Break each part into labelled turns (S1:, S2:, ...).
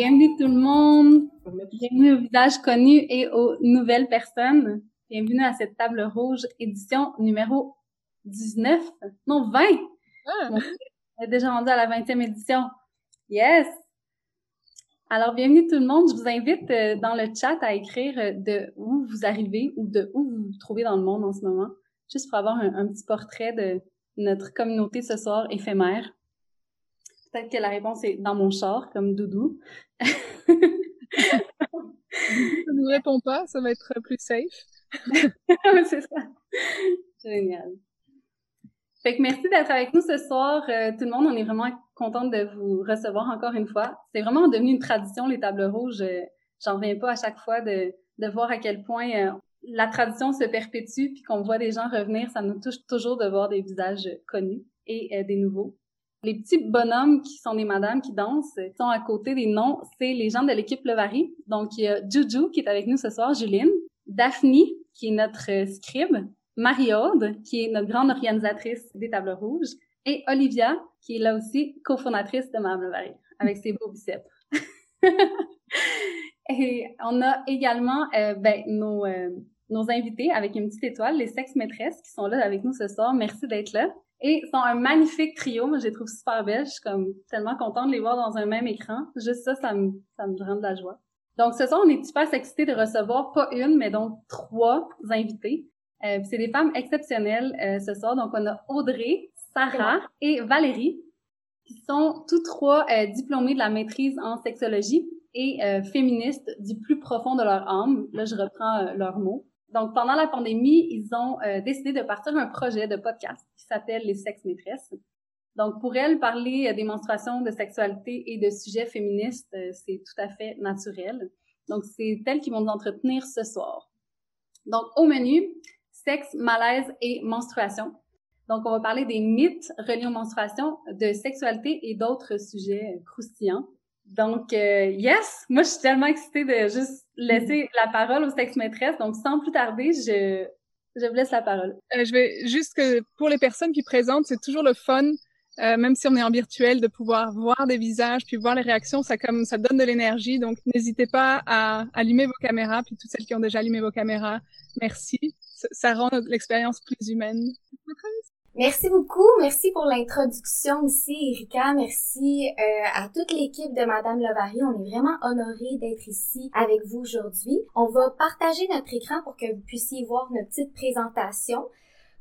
S1: Bienvenue tout le monde. Bienvenue aux visages connus et aux nouvelles personnes. Bienvenue à cette table rouge édition numéro 19. Non, 20. Ah. On est déjà rendu à la 20e édition. Yes! Alors, bienvenue tout le monde. Je vous invite euh, dans le chat à écrire euh, de où vous arrivez ou de où vous vous trouvez dans le monde en ce moment, juste pour avoir un petit portrait de notre communauté ce soir éphémère. Peut-être que la réponse est dans mon char, comme Doudou.
S2: ça ne répond pas, ça va être plus safe.
S1: c'est ça. Génial. Fait que merci d'être avec nous ce soir, euh, tout le monde. On est vraiment contente de vous recevoir encore une fois. C'est vraiment devenu une tradition, les tables rouges. Euh, j'en reviens pas à chaque fois de, de voir à quel point euh, la tradition se perpétue, puis qu'on voit des gens revenir. Ça nous touche toujours de voir des visages connus et des nouveaux. Les petits bonhommes qui sont des madames qui dansent sont à côté des noms. C'est les gens de l'équipe Levary. Donc, il y a Juju qui est avec nous ce soir, Juline. Daphne, qui est notre scribe. Marie-Aude, qui est notre grande organisatrice des tables rouges. Et Olivia, qui est là aussi cofondatrice de Madame Levary, avec ses beaux biceps. et on a également euh, ben, nos, euh, nos invités avec une petite étoile, les sex maîtresses qui sont là avec nous ce soir. Merci d'être là. Et sont un magnifique trio. Moi, je les trouve super belles. Je suis comme tellement contente de les voir dans un même écran. Juste ça, ça me, ça me rend de la joie. Donc, ce soir, on est super excités de recevoir pas une, mais donc trois invités. Euh, c'est des femmes exceptionnelles euh, ce soir. Donc, on a Audrey, Sarah et Valérie, qui sont tous trois euh, diplômées de la maîtrise en sexologie et euh, féministes du plus profond de leur âme. Là, je reprends euh, leurs mots. Donc, pendant la pandémie, ils ont euh, décidé de partir un projet de podcast qui s'appelle Les Sex Maîtresses. Donc, pour elles, parler des menstruations, de sexualité et de sujets féministes, euh, c'est tout à fait naturel. Donc, c'est elles qui vont nous entretenir ce soir. Donc, au menu, sexe, malaise et menstruation. Donc, on va parler des mythes reliés aux menstruations, de sexualité et d'autres sujets croustillants. Donc, euh, yes, moi, je suis tellement excitée de juste laisser la parole aux sex-maîtresses. Donc, sans plus tarder, je, je vous laisse la parole.
S2: Euh, je vais juste que pour les personnes qui présentent, c'est toujours le fun, euh, même si on est en virtuel, de pouvoir voir des visages puis voir les réactions. Ça comme ça donne de l'énergie. Donc, n'hésitez pas à allumer vos caméras. Puis toutes celles qui ont déjà allumé vos caméras, merci. Ça, ça rend l'expérience plus humaine.
S3: Merci beaucoup. Merci pour l'introduction aussi, Erika. Merci euh, à toute l'équipe de Madame Levary. On est vraiment honorés d'être ici avec vous aujourd'hui. On va partager notre écran pour que vous puissiez voir notre petite présentation.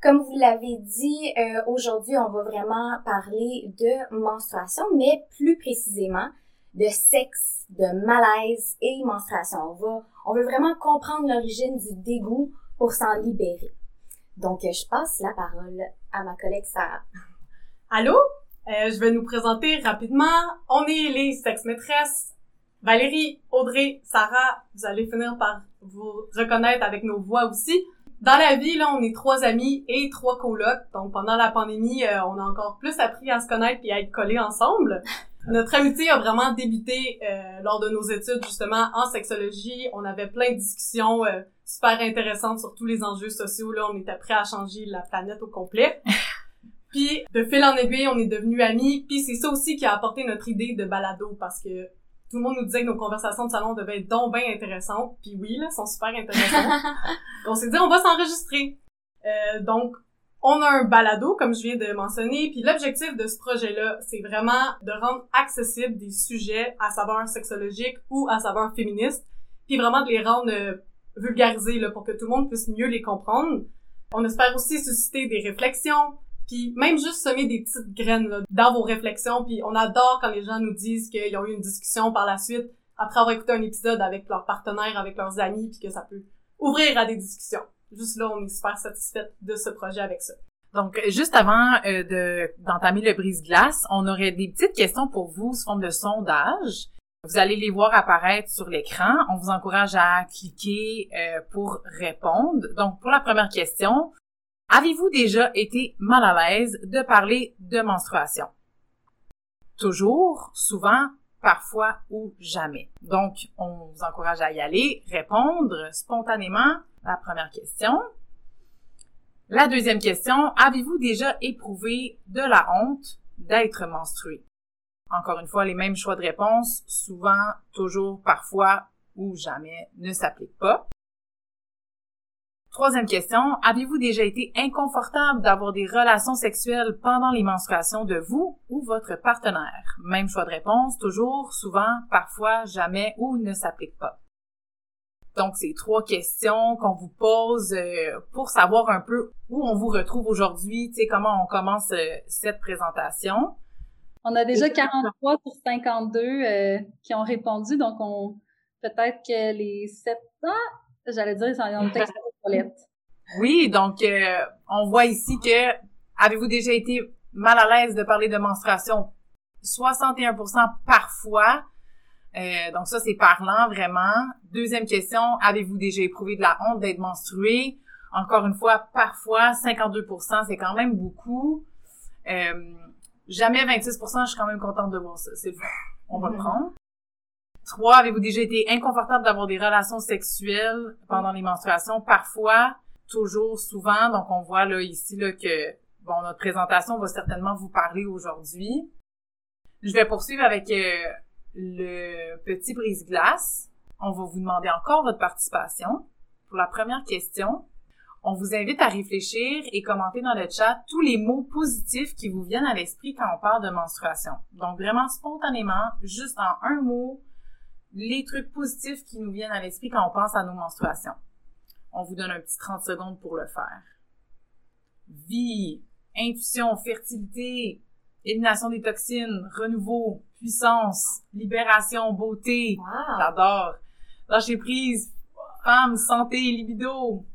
S3: Comme vous l'avez dit, euh, aujourd'hui, on va vraiment parler de menstruation, mais plus précisément de sexe, de malaise et menstruation. On va, on veut vraiment comprendre l'origine du dégoût pour s'en libérer. Donc, je passe la parole à ma collègue Sarah.
S4: Allô? Euh, je vais nous présenter rapidement. On est les sex-maîtresses. Valérie, Audrey, Sarah, vous allez finir par vous reconnaître avec nos voix aussi. Dans la vie, là, on est trois amis et trois colocs. Donc, pendant la pandémie, euh, on a encore plus appris à se connaître et à être collés ensemble. Notre amitié a vraiment débuté euh, lors de nos études, justement, en sexologie. On avait plein de discussions euh, super intéressantes sur tous les enjeux sociaux. Là, on était prêts à changer la planète au complet. Puis, de fil en aiguille, on est devenus amis. Puis, c'est ça aussi qui a apporté notre idée de balado, parce que tout le monde nous disait que nos conversations de salon devaient être donc bien intéressantes. Puis oui, là, sont super intéressantes. on s'est dit, on va s'enregistrer. Euh, donc, on a un balado, comme je viens de mentionner, puis l'objectif de ce projet-là, c'est vraiment de rendre accessible des sujets à savoir sexologique ou à savoir féministe, puis vraiment de les rendre vulgarisés là, pour que tout le monde puisse mieux les comprendre. On espère aussi susciter des réflexions, puis même juste semer des petites graines là, dans vos réflexions, puis on adore quand les gens nous disent qu'ils ont eu une discussion par la suite après avoir écouté un épisode avec leurs partenaires, avec leurs amis, puis que ça peut ouvrir à des discussions. Juste là, on est super satisfait de ce projet avec ça.
S5: Donc, juste avant euh, de d'entamer le brise-glace, on aurait des petites questions pour vous sous forme de sondage. Vous allez les voir apparaître sur l'écran. On vous encourage à cliquer euh, pour répondre. Donc, pour la première question, avez-vous déjà été mal à l'aise de parler de menstruation? Toujours, souvent, parfois ou jamais. Donc, on vous encourage à y aller, répondre spontanément la première question. La deuxième question, avez-vous déjà éprouvé de la honte d'être menstrué? Encore une fois, les mêmes choix de réponse, souvent, toujours, parfois ou jamais, ne s'appliquent pas. Troisième question, avez-vous déjà été inconfortable d'avoir des relations sexuelles pendant les menstruations de vous ou votre partenaire? Même choix de réponse, toujours, souvent, parfois, jamais ou ne s'applique pas. Donc, c'est trois questions qu'on vous pose euh, pour savoir un peu où on vous retrouve aujourd'hui, tu sais, comment on commence euh, cette présentation.
S1: On a déjà 43 sur 52 euh, qui ont répondu, donc on peut-être que les 7 ans, j'allais dire, ils ont peut
S5: Oui, donc euh, on voit ici que avez-vous déjà été mal à l'aise de parler de menstruation? 61% parfois. Euh, donc ça, c'est parlant vraiment. Deuxième question, avez-vous déjà éprouvé de la honte d'être menstrué? Encore une fois, parfois, 52%, c'est quand même beaucoup. Euh, jamais 26%, je suis quand même contente de voir ça. C'est On va le prendre. Trois, avez-vous déjà été inconfortable d'avoir des relations sexuelles pendant les menstruations? Parfois, toujours, souvent. Donc, on voit là ici là, que bon, notre présentation va certainement vous parler aujourd'hui. Je vais poursuivre avec euh, le petit brise-glace. On va vous demander encore votre participation. Pour la première question, on vous invite à réfléchir et commenter dans le chat tous les mots positifs qui vous viennent à l'esprit quand on parle de menstruation. Donc vraiment spontanément, juste en un mot, les trucs positifs qui nous viennent à l'esprit quand on pense à nos menstruations. On vous donne un petit 30 secondes pour le faire. Vie, intuition, fertilité, élimination des toxines, renouveau, puissance, libération, beauté. J'adore. Lâcher prise, femme, santé, libido,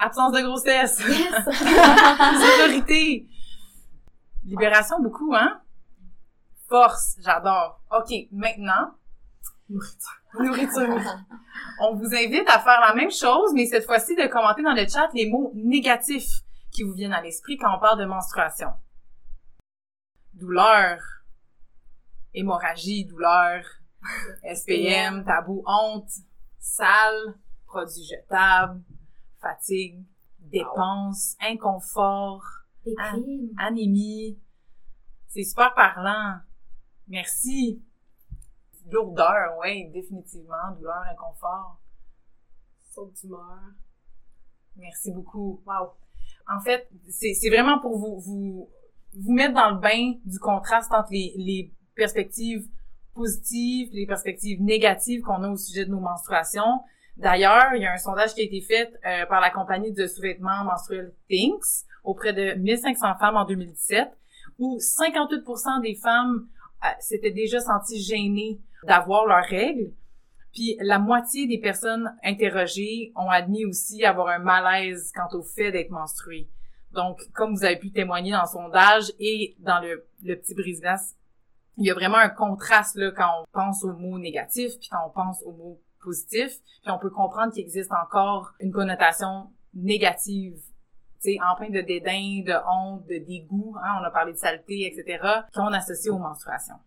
S5: absence de grossesse, sécurité, libération beaucoup, hein? Force, j'adore. OK, maintenant, Nourriture. On vous invite à faire la même chose, mais cette fois-ci de commenter dans le chat les mots négatifs qui vous viennent à l'esprit quand on parle de menstruation. Douleur, hémorragie, douleur, SPM, tabou, honte, sale, produits jetables, fatigue, dépenses, inconfort, anémie. C'est super parlant. Merci. Lourdeur, oui, définitivement. Douleur, inconfort.
S4: Saute d'humeur.
S5: Merci beaucoup. Wow. En fait, c'est vraiment pour vous, vous, vous mettre dans le bain du contraste entre les, les perspectives positives, les perspectives négatives qu'on a au sujet de nos menstruations. D'ailleurs, il y a un sondage qui a été fait euh, par la compagnie de sous-vêtements menstruels Thinks auprès de 1500 femmes en 2017, où 58% des femmes euh, s'étaient déjà senties gênées d'avoir leurs règles. Puis la moitié des personnes interrogées ont admis aussi avoir un malaise quant au fait d'être menstruées. Donc, comme vous avez pu témoigner dans le sondage et dans le, le petit brise-glace, il y a vraiment un contraste là quand on pense aux mots négatifs puis quand on pense aux mots positifs. Puis on peut comprendre qu'il existe encore une connotation négative sais, plein de dédain, de honte, de dégoût, hein, on a parlé de saleté, etc., qu'on associe aux menstruations.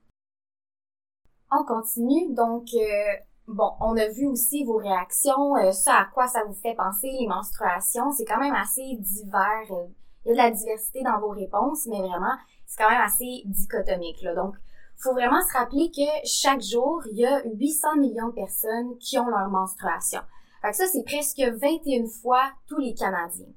S3: On continue. Donc, euh, bon, on a vu aussi vos réactions, euh, ça à quoi ça vous fait penser, les menstruations. C'est quand même assez divers. Euh, il y a de la diversité dans vos réponses, mais vraiment, c'est quand même assez dichotomique. Là. Donc, faut vraiment se rappeler que chaque jour, il y a 800 millions de personnes qui ont leur menstruation. Fait que ça, c'est presque 21 fois tous les Canadiens.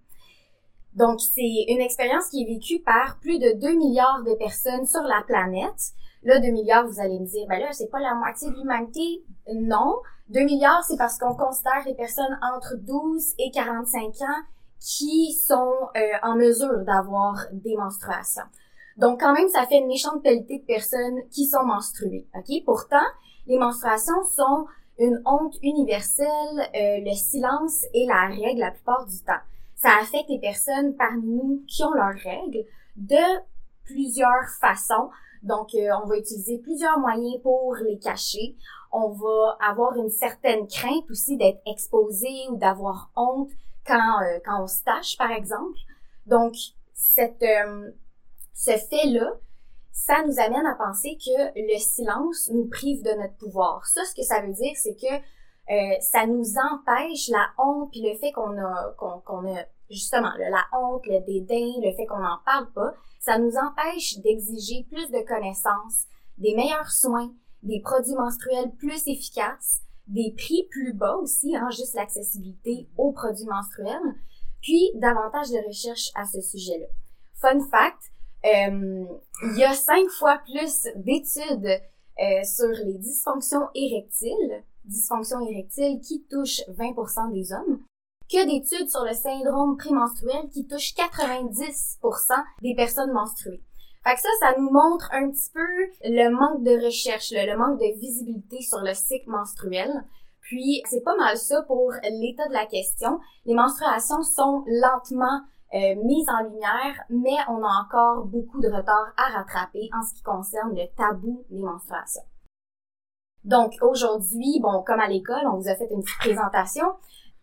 S3: Donc, c'est une expérience qui est vécue par plus de 2 milliards de personnes sur la planète. Là, 2 milliards, vous allez me dire, ben là, c'est pas la moitié de l'humanité. Non. 2 milliards, c'est parce qu'on considère les personnes entre 12 et 45 ans qui sont euh, en mesure d'avoir des menstruations. Donc, quand même, ça fait une méchante qualité de personnes qui sont menstruées. OK? Pourtant, les menstruations sont une honte universelle, euh, le silence est la règle la plupart du temps. Ça affecte les personnes parmi nous qui ont leurs règles de plusieurs façons. Donc, euh, on va utiliser plusieurs moyens pour les cacher. On va avoir une certaine crainte aussi d'être exposé ou d'avoir honte quand, euh, quand on se tâche, par exemple. Donc, cette, euh, ce fait-là, ça nous amène à penser que le silence nous prive de notre pouvoir. Ça, ce que ça veut dire, c'est que ça nous empêche la honte puis le fait qu'on a qu'on a justement la honte, le dédain, le fait qu'on n'en parle pas, ça nous empêche d'exiger plus de connaissances, des meilleurs soins, des produits menstruels plus efficaces, des prix plus bas aussi, hein, juste l'accessibilité aux produits menstruels, puis davantage de recherches à ce sujet-là. Fun fact, euh, il y a cinq fois plus d'études euh, sur les dysfonctions érectiles, dysfonctions érectiles qui touchent 20% des hommes, que d'études sur le syndrome prémenstruel qui touche 90% des personnes menstruées. Fait ça, ça nous montre un petit peu le manque de recherche, le, manque de visibilité sur le cycle menstruel. Puis, c'est pas mal ça pour l'état de la question. Les menstruations sont lentement euh, mises en lumière, mais on a encore beaucoup de retard à rattraper en ce qui concerne le tabou des menstruations. Donc, aujourd'hui, bon, comme à l'école, on vous a fait une petite présentation.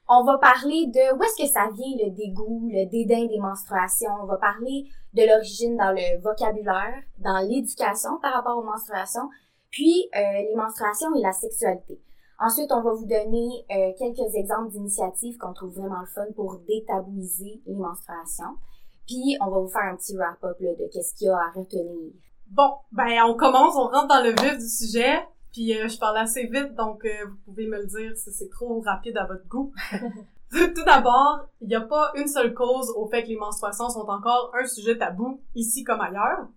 S3: On va parler de où est-ce que ça vient le dégoût, le dédain des menstruations. On va parler de l'origine dans le vocabulaire, dans l'éducation par rapport aux menstruations, puis euh, les menstruations et la sexualité. Ensuite, on va vous donner euh, quelques exemples d'initiatives qu'on trouve vraiment le fun pour détabouiser les menstruations. Puis, on va vous faire un petit wrap-up de qu'est-ce qu'il y a à retenir.
S4: Bon, ben on commence, on rentre dans le vif du sujet. Puis euh, je parle assez vite, donc euh, vous pouvez me le dire si c'est trop rapide à votre goût. Tout d'abord, il n'y a pas une seule cause au fait que les menstruations sont encore un sujet tabou, ici comme ailleurs.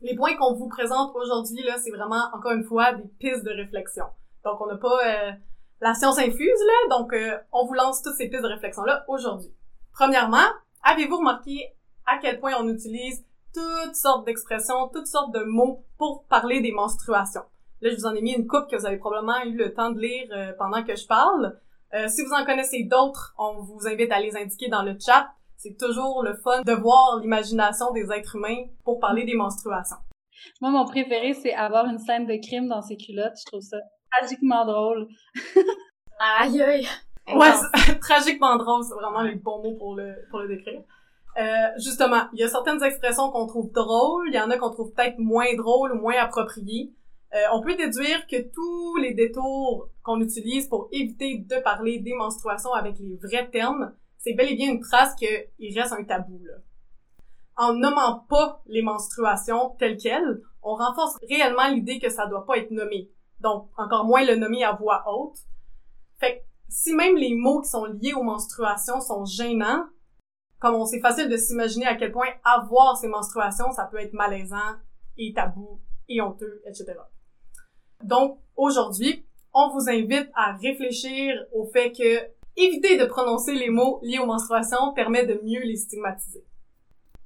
S4: Les points qu'on vous présente aujourd'hui, là, c'est vraiment, encore une fois, des pistes de réflexion. Donc, on n'a pas euh, la science infuse, là, donc on vous lance toutes ces pistes de réflexion-là aujourd'hui. Premièrement, avez-vous remarqué à quel point on utilise toutes sortes d'expressions, toutes sortes de mots pour parler des menstruations? Là, je vous en ai mis une coupe que vous avez probablement eu le temps de lire euh, pendant que je parle. Euh, si vous en connaissez d'autres, on vous invite à les indiquer dans le chat. C'est toujours le fun de voir l'imagination des êtres humains pour parler des menstruations.
S1: Moi, mon préféré, c'est avoir une scène de crime dans ses culottes. Je trouve ça tragiquement drôle.
S3: aïe aïe!
S4: Ouais, tragiquement drôle, c'est vraiment les bons mots pour le, pour le décrire. Euh, justement, il y a certaines expressions qu'on trouve drôles, il y en a qu'on trouve peut-être moins drôles ou moins appropriées. Euh, on peut déduire que tous les détours qu'on utilise pour éviter de parler des menstruations avec les vrais termes, c'est bel et bien une trace qu'il reste un tabou. Là. En nommant pas les menstruations telles quelles, on renforce réellement l'idée que ça doit pas être nommé. Donc, encore moins le nommer à voix haute. Fait que, si même les mots qui sont liés aux menstruations sont gênants, comme on c'est facile de s'imaginer à quel point avoir ces menstruations, ça peut être malaisant et tabou et honteux, etc. Donc, aujourd'hui, on vous invite à réfléchir au fait que éviter de prononcer les mots liés aux menstruations permet de mieux les stigmatiser.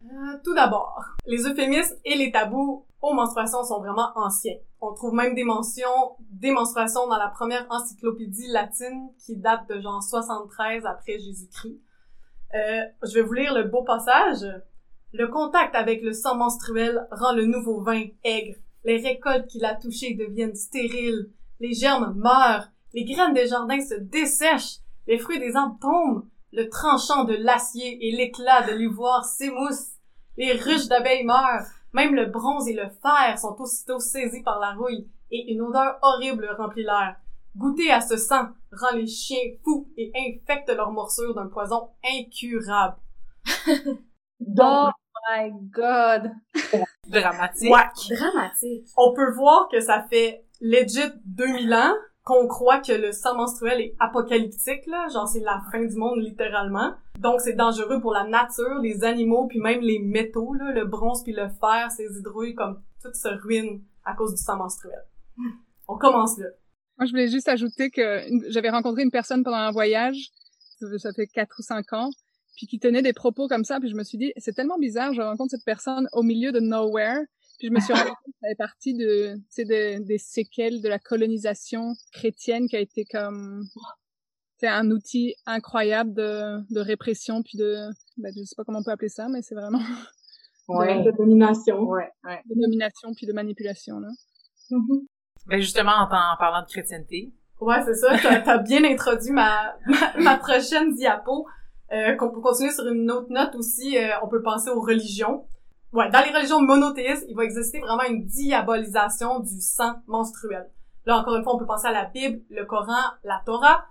S4: Euh, tout d'abord, les euphémismes et les tabous aux menstruations sont vraiment anciens. On trouve même des mentions des menstruations dans la première encyclopédie latine qui date de genre 73 après Jésus-Christ. Euh, je vais vous lire le beau passage. Le contact avec le sang menstruel rend le nouveau vin aigre les récoltes qu'il a touchées deviennent stériles. Les germes meurent. Les graines des jardins se dessèchent. Les fruits des arbres tombent. Le tranchant de l'acier et l'éclat de l'ivoire s'émoussent. Les ruches d'abeilles meurent. Même le bronze et le fer sont aussitôt saisis par la rouille et une odeur horrible remplit l'air. Goûter à ce sang rend les chiens fous et infecte leurs morsures d'un poison incurable.
S1: Donc, my god!
S5: Dramatique.
S4: Ouais.
S3: Dramatique.
S4: On peut voir que ça fait legit 2000 ans qu'on croit que le sang menstruel est apocalyptique, là, genre c'est la fin du monde littéralement. Donc c'est dangereux pour la nature, les animaux, puis même les métaux, là, le bronze puis le fer, ces hydrouilles, comme tout se ruine à cause du sang menstruel. On commence là.
S2: Moi, je voulais juste ajouter que j'avais rencontré une personne pendant un voyage, ça fait quatre ou cinq ans, puis qui tenait des propos comme ça, puis je me suis dit, c'est tellement bizarre, je rencontre cette personne au milieu de nowhere, puis je me suis rendu compte que ça fait partie de, tu sais, des séquelles de la colonisation chrétienne qui a été comme, c'est un outil incroyable de, de répression, puis de, ben, je sais pas comment on peut appeler ça, mais c'est vraiment...
S5: Ouais.
S4: De, domination.
S5: Ouais, ouais.
S2: De domination, puis de manipulation, là.
S5: Mm-hmm. Ben justement, en, en, parlant de chrétienté.
S4: Ouais, c'est ça. T'as as bien introduit ma, ma, ma prochaine diapo. Euh, qu'on peut continuer sur une autre note aussi, euh, on peut penser aux religions. Ouais, dans les religions monothéistes, il va exister vraiment une diabolisation du sang menstruel. Là, encore une fois, on peut penser à la Bible, le Coran, la Torah.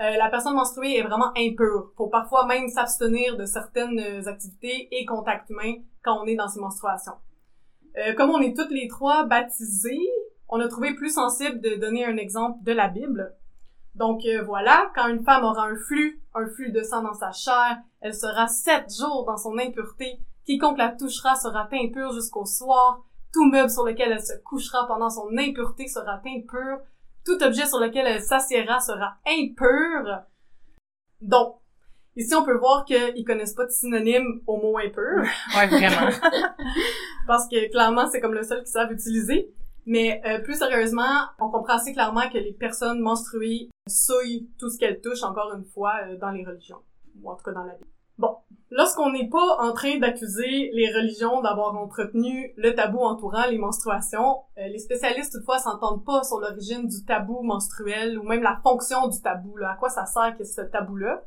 S4: Euh, la personne menstruée est vraiment impure. Faut parfois même s'abstenir de certaines activités et contacts humains quand on est dans ces menstruations. Euh, comme on est toutes les trois baptisées, on a trouvé plus sensible de donner un exemple de la Bible. Donc euh, voilà, quand une femme aura un flux, un flux de sang dans sa chair, elle sera sept jours dans son impureté. Quiconque la touchera sera impur jusqu'au soir. Tout meuble sur lequel elle se couchera pendant son impureté sera impur. Tout objet sur lequel elle s'assiera sera impur. Donc, ici on peut voir qu'ils connaissent pas de synonyme au mot impur.
S5: Ouais, vraiment.
S4: parce que clairement c'est comme le seul qu'ils savent utiliser. Mais euh, plus sérieusement, on comprend assez clairement que les personnes menstruées souillent tout ce qu'elles touchent, encore une fois, euh, dans les religions. Ou en tout cas dans la Bible. Bon. Lorsqu'on n'est pas en train d'accuser les religions d'avoir entretenu le tabou entourant les menstruations, euh, les spécialistes toutefois s'entendent pas sur l'origine du tabou menstruel ou même la fonction du tabou, là, à quoi ça sert que ce tabou-là.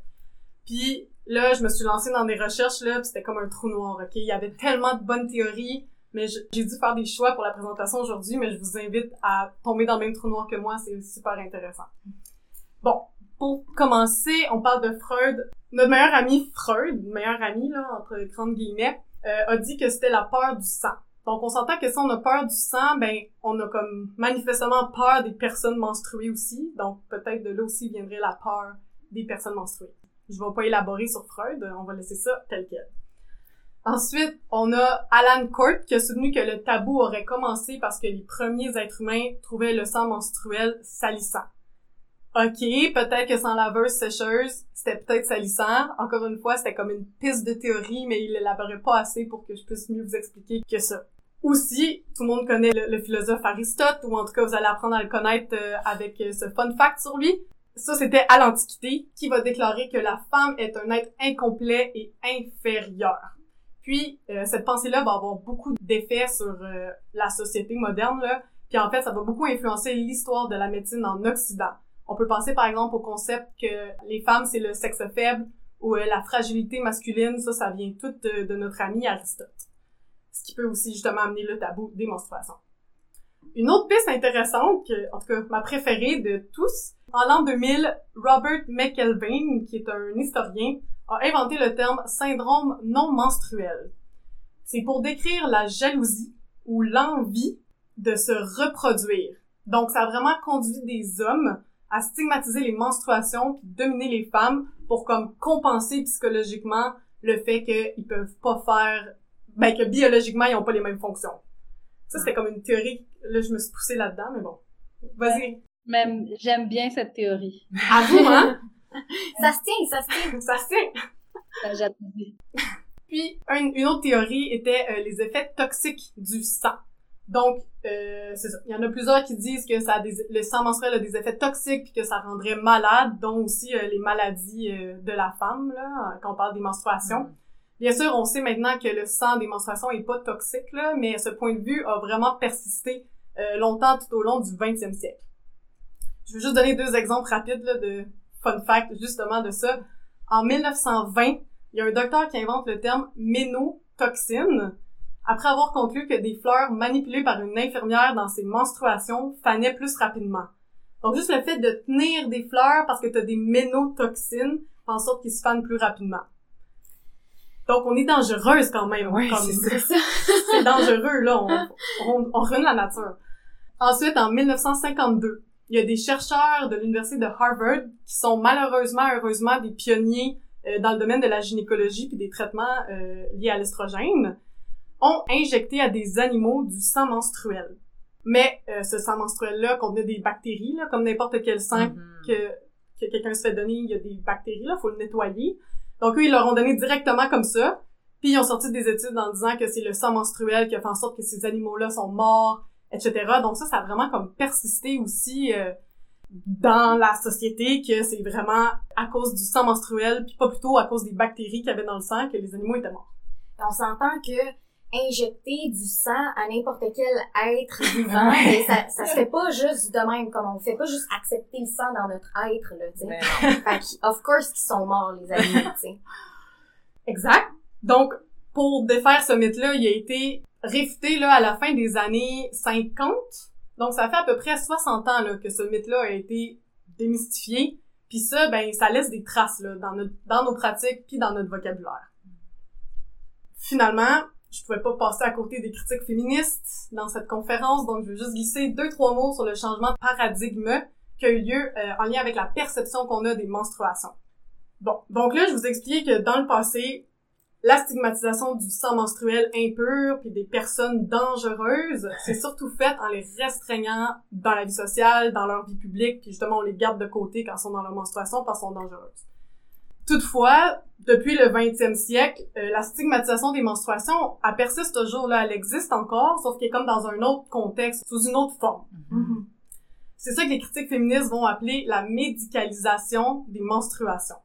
S4: Puis là, je me suis lancée dans des recherches, là, c'était comme un trou noir, ok? Il y avait tellement de bonnes théories, mais j'ai dû faire des choix pour la présentation aujourd'hui, mais je vous invite à tomber dans le même trou noir que moi, c'est super intéressant. Bon, pour commencer, on parle de Freud. Notre meilleur ami Freud, meilleur ami, là, entre grandes guillemets, euh, a dit que c'était la peur du sang. Donc, on s'entend que si on a peur du sang, ben, on a comme manifestement peur des personnes menstruées aussi. Donc, peut-être de là aussi viendrait la peur des personnes menstruées. Je vais pas élaborer sur Freud, on va laisser ça tel quel. Ensuite, on a Alan Court qui a soutenu que le tabou aurait commencé parce que les premiers êtres humains trouvaient le sang menstruel salissant. Ok, peut-être que sans laveuse sécheuse, c'était peut-être salissant. Encore une fois, c'était comme une piste de théorie, mais il l'élaborait pas assez pour que je puisse mieux vous expliquer que ça. Aussi, tout le monde connaît le, philosophe Aristote, ou en tout cas vous allez apprendre à le connaître euh, avec euh, ce fun fact sur lui. Ça, c'était à l'Antiquité, qui va déclarer que la femme est un être incomplet et inférieur. Puis, euh, cette pensée-là va avoir beaucoup d'effets sur la société moderne, là. Puis en fait, ça va beaucoup influencer l'histoire de la médecine en Occident. On peut penser par exemple au concept que les femmes, c'est le sexe faible ou euh, la fragilité masculine, ça, ça vient tout de, notre ami Aristote. Ce qui peut aussi justement amener le tabou des menstruations. Une autre piste intéressante, que, en tout cas ma préférée de tous, en l'an 2000, Robert McElvain, qui est un historien, a inventé le terme syndrome non menstruel. C'est pour décrire la jalousie ou l'envie de se reproduire. Donc, ça a vraiment conduit des hommes à stigmatiser les menstruations puis dominer les femmes pour comme compenser psychologiquement le fait qu'ils peuvent pas faire, ben que biologiquement ils ont pas les mêmes fonctions. Ça c'était comme une théorie. Là, je me suis poussée là-dedans, mais bon. Vas-y.
S1: Même j'aime bien cette théorie.
S4: À vous, hein?
S3: ça se tient, ça se tient.
S4: ça se tient.
S1: Ça,
S4: Puis, une autre théorie était euh, les effets toxiques du sang. Donc, euh, c'est ça. Il y en a plusieurs qui disent que ça a des, le sang menstruel a des effets toxiques puis que ça rendrait malade, dont aussi euh, les maladies euh, de la femme, là, quand on parle des menstruations. Mm. Bien sûr, on sait maintenant que le sang des menstruations est pas toxique, là, mais ce point de vue a vraiment persisté longtemps tout au long du 20e siècle. Je vais juste donner deux exemples rapides là, de fun fact justement de ça. En 1920, il y a un docteur qui invente le terme ménotoxine après avoir conclu que des fleurs manipulées par une infirmière dans ses menstruations fanaient plus rapidement. Donc juste le fait de tenir des fleurs parce que tu as des ménotoxines fait en sorte qu'ils se fanent plus rapidement. Donc on est dangereuse quand même.
S5: Oui, c'est ça.
S4: c'est dangereux, là. On, on, on la nature. Ensuite, en 1952, il y a des chercheurs de l'université de Harvard qui sont malheureusement, heureusement, des pionniers euh, dans le domaine de la gynécologie puis des traitements euh, liés à l'estrogène, ont injecté à des animaux du sang menstruel. Mais euh, ce sang menstruel-là contenait des bactéries, là, comme n'importe quel sang mm-hmm. que, que quelqu'un se fait donner, il y a des bactéries, là, faut le nettoyer. Donc eux, ils leur ont donné directement comme ça, puis ils ont sorti des études en disant que c'est le sang menstruel qui a fait en sorte que ces animaux-là sont morts, etc. Donc ça, ça a vraiment comme persisté aussi euh, dans la société que c'est vraiment à cause du sang menstruel, puis pas plutôt à cause des bactéries qu'il y avait dans le sang que les animaux étaient morts.
S3: On s'entend que injecter du sang à n'importe quel être vivant, et ça, ça se fait pas juste de même, comme on fait pas juste accepter le sang dans notre être, là, tu sais. Ben of course qu'ils sont morts, les animaux, tu sais.
S4: Exact. Donc, pour défaire ce mythe-là, il a été réfuté, là, à la fin des années 50. Donc, ça fait à peu près 60 ans, là, que ce mythe-là a été démystifié. Puis ça, ben, ça laisse des traces, là, dans, notre, dans nos pratiques puis dans notre vocabulaire. Finalement, je pouvais pas passer à côté des critiques féministes dans cette conférence, donc je vais juste glisser deux, trois mots sur le changement de paradigme qui a eu lieu euh, en lien avec la perception qu'on a des menstruations. Bon, donc là, je vous explique que dans le passé, la stigmatisation du sang menstruel impur puis des personnes dangereuses, c'est surtout fait en les restreignant dans la vie sociale, dans leur vie publique, puis justement on les garde de côté quand ils sont dans leur menstruation parce qu'elles sont dangereuses. Toutefois, depuis le 20e siècle, euh, la stigmatisation des menstruations, elle persiste toujours là, elle existe encore, sauf qu'elle est comme dans un autre contexte, sous une autre forme.
S3: Mhm.
S4: C'est ça que les critiques féministes vont appeler la médicalisation des menstruations.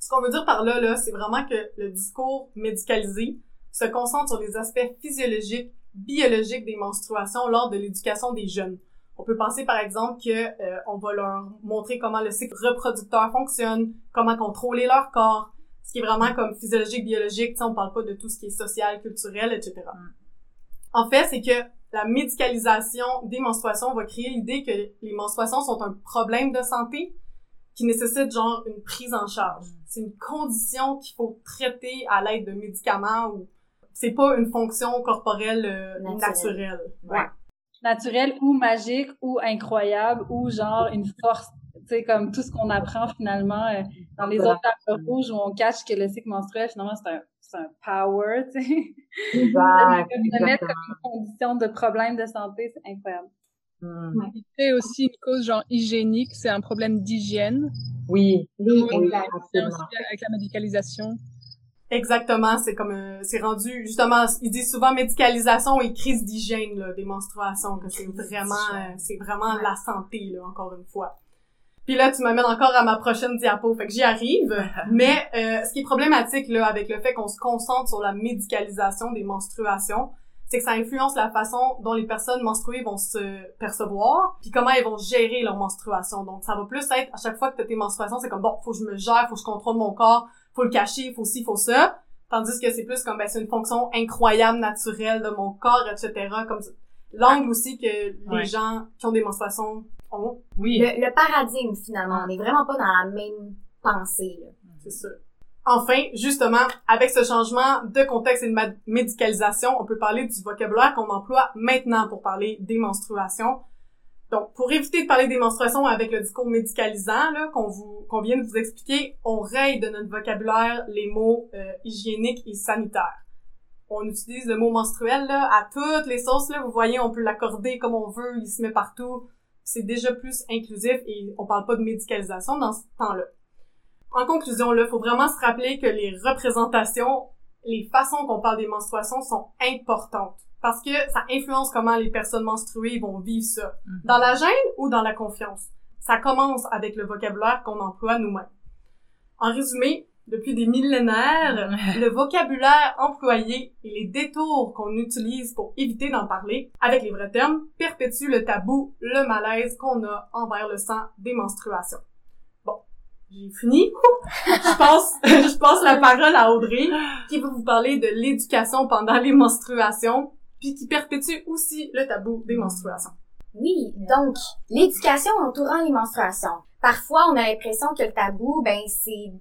S4: Ce qu'on veut dire par là, là, c'est vraiment que le discours médicalisé se concentre sur les aspects physiologiques, biologiques des menstruations lors de l'éducation des jeunes. On peut penser par exemple que euh, on va leur montrer comment le cycle reproducteur fonctionne, comment contrôler leur corps, ce qui est vraiment comme physiologique, biologique, on parle pas de tout ce qui est social, culturel, etc. En fait, c'est que la médicalisation des menstruations va créer l'idée que les menstruations sont un problème de santé qui nécessite genre une prise en charge. C'est une condition qu'il faut traiter à l'aide de médicaments ou c'est pas une fonction corporelle euh, naturelle. Ouais.
S1: Naturelle ou magique ou incroyable ou genre une force tu sais, comme tout ce qu'on apprend finalement euh, dans les autres tables rouges où on cache que le cycle menstruel, finalement, c'est un, c'est un power, tu sais.
S6: Exact,
S1: de mettre comme une condition de problème de santé, c'est incroyable.
S2: Il fait aussi une cause genre hygiénique, c'est un problème d'hygiène.
S6: Oui, oui, oui,
S2: C'est
S6: absolument.
S2: aussi avec la médicalisation.
S4: Exactement, c'est comme euh, c'est rendu justement ils disent souvent médicalisation et crise d'hygiène là, des menstruations que c'est vraiment euh, c'est vraiment la santé là encore une fois. Puis là tu m'amènes encore à ma prochaine diapo, fait que j'y arrive. Mais euh, ce qui est problématique là avec le fait qu'on se concentre sur la médicalisation des menstruations, c'est que ça influence la façon dont les personnes menstruées vont se percevoir, puis comment elles vont gérer leur menstruation. Donc ça va plus être à chaque fois que tu as tes menstruations, c'est comme bon, faut que je me gère, faut que je contrôle mon corps, faut le cacher, faut ci, faut ça. Tandis que c'est plus comme ben c'est une fonction incroyable naturelle de mon corps, etc. Comme l'angle aussi que les
S5: Ouais.
S4: gens qui ont des menstruations ont,
S5: Oui.
S3: Le, le paradigme, finalement. On n'est vraiment pas dans la même pensée, là.
S4: c'est ça. Enfin, justement, avec ce changement de contexte et de médicalisation, on peut parler du vocabulaire qu'on emploie maintenant pour parler des menstruations. Donc, pour éviter de parler des menstruations avec le discours médicalisant là qu'on vous qu'on vient de vous expliquer, on raye de notre vocabulaire les mots euh, hygiéniques et sanitaires. On utilise le mot menstruel là à toutes les sauces là. Vous voyez, on peut l'accorder comme on veut, il se met partout. C'est déjà plus inclusif et on parle pas de médicalisation dans ce temps-là. En conclusion, là, faut vraiment se rappeler que les représentations, les façons qu'on parle des menstruations sont importantes parce que ça influence comment les personnes menstruées vont vivre ça.
S5: Mhm.
S4: Dans la gêne ou dans la confiance? Ça commence avec le vocabulaire qu'on emploie nous-mêmes. En résumé, depuis des millénaires, le vocabulaire employé et les détours qu'on utilise pour éviter d'en parler avec les vrais termes perpétuent le tabou, le malaise qu'on a envers le sang des menstruations. Bon, j'ai fini. je passe, je passe la parole à Audrey qui va vous parler de l'éducation pendant les menstruations puis qui perpétue aussi le tabou des menstruations.
S3: Oui, donc, l'éducation entourant les menstruations. Parfois, on a l'impression que le tabou, ben, c'est,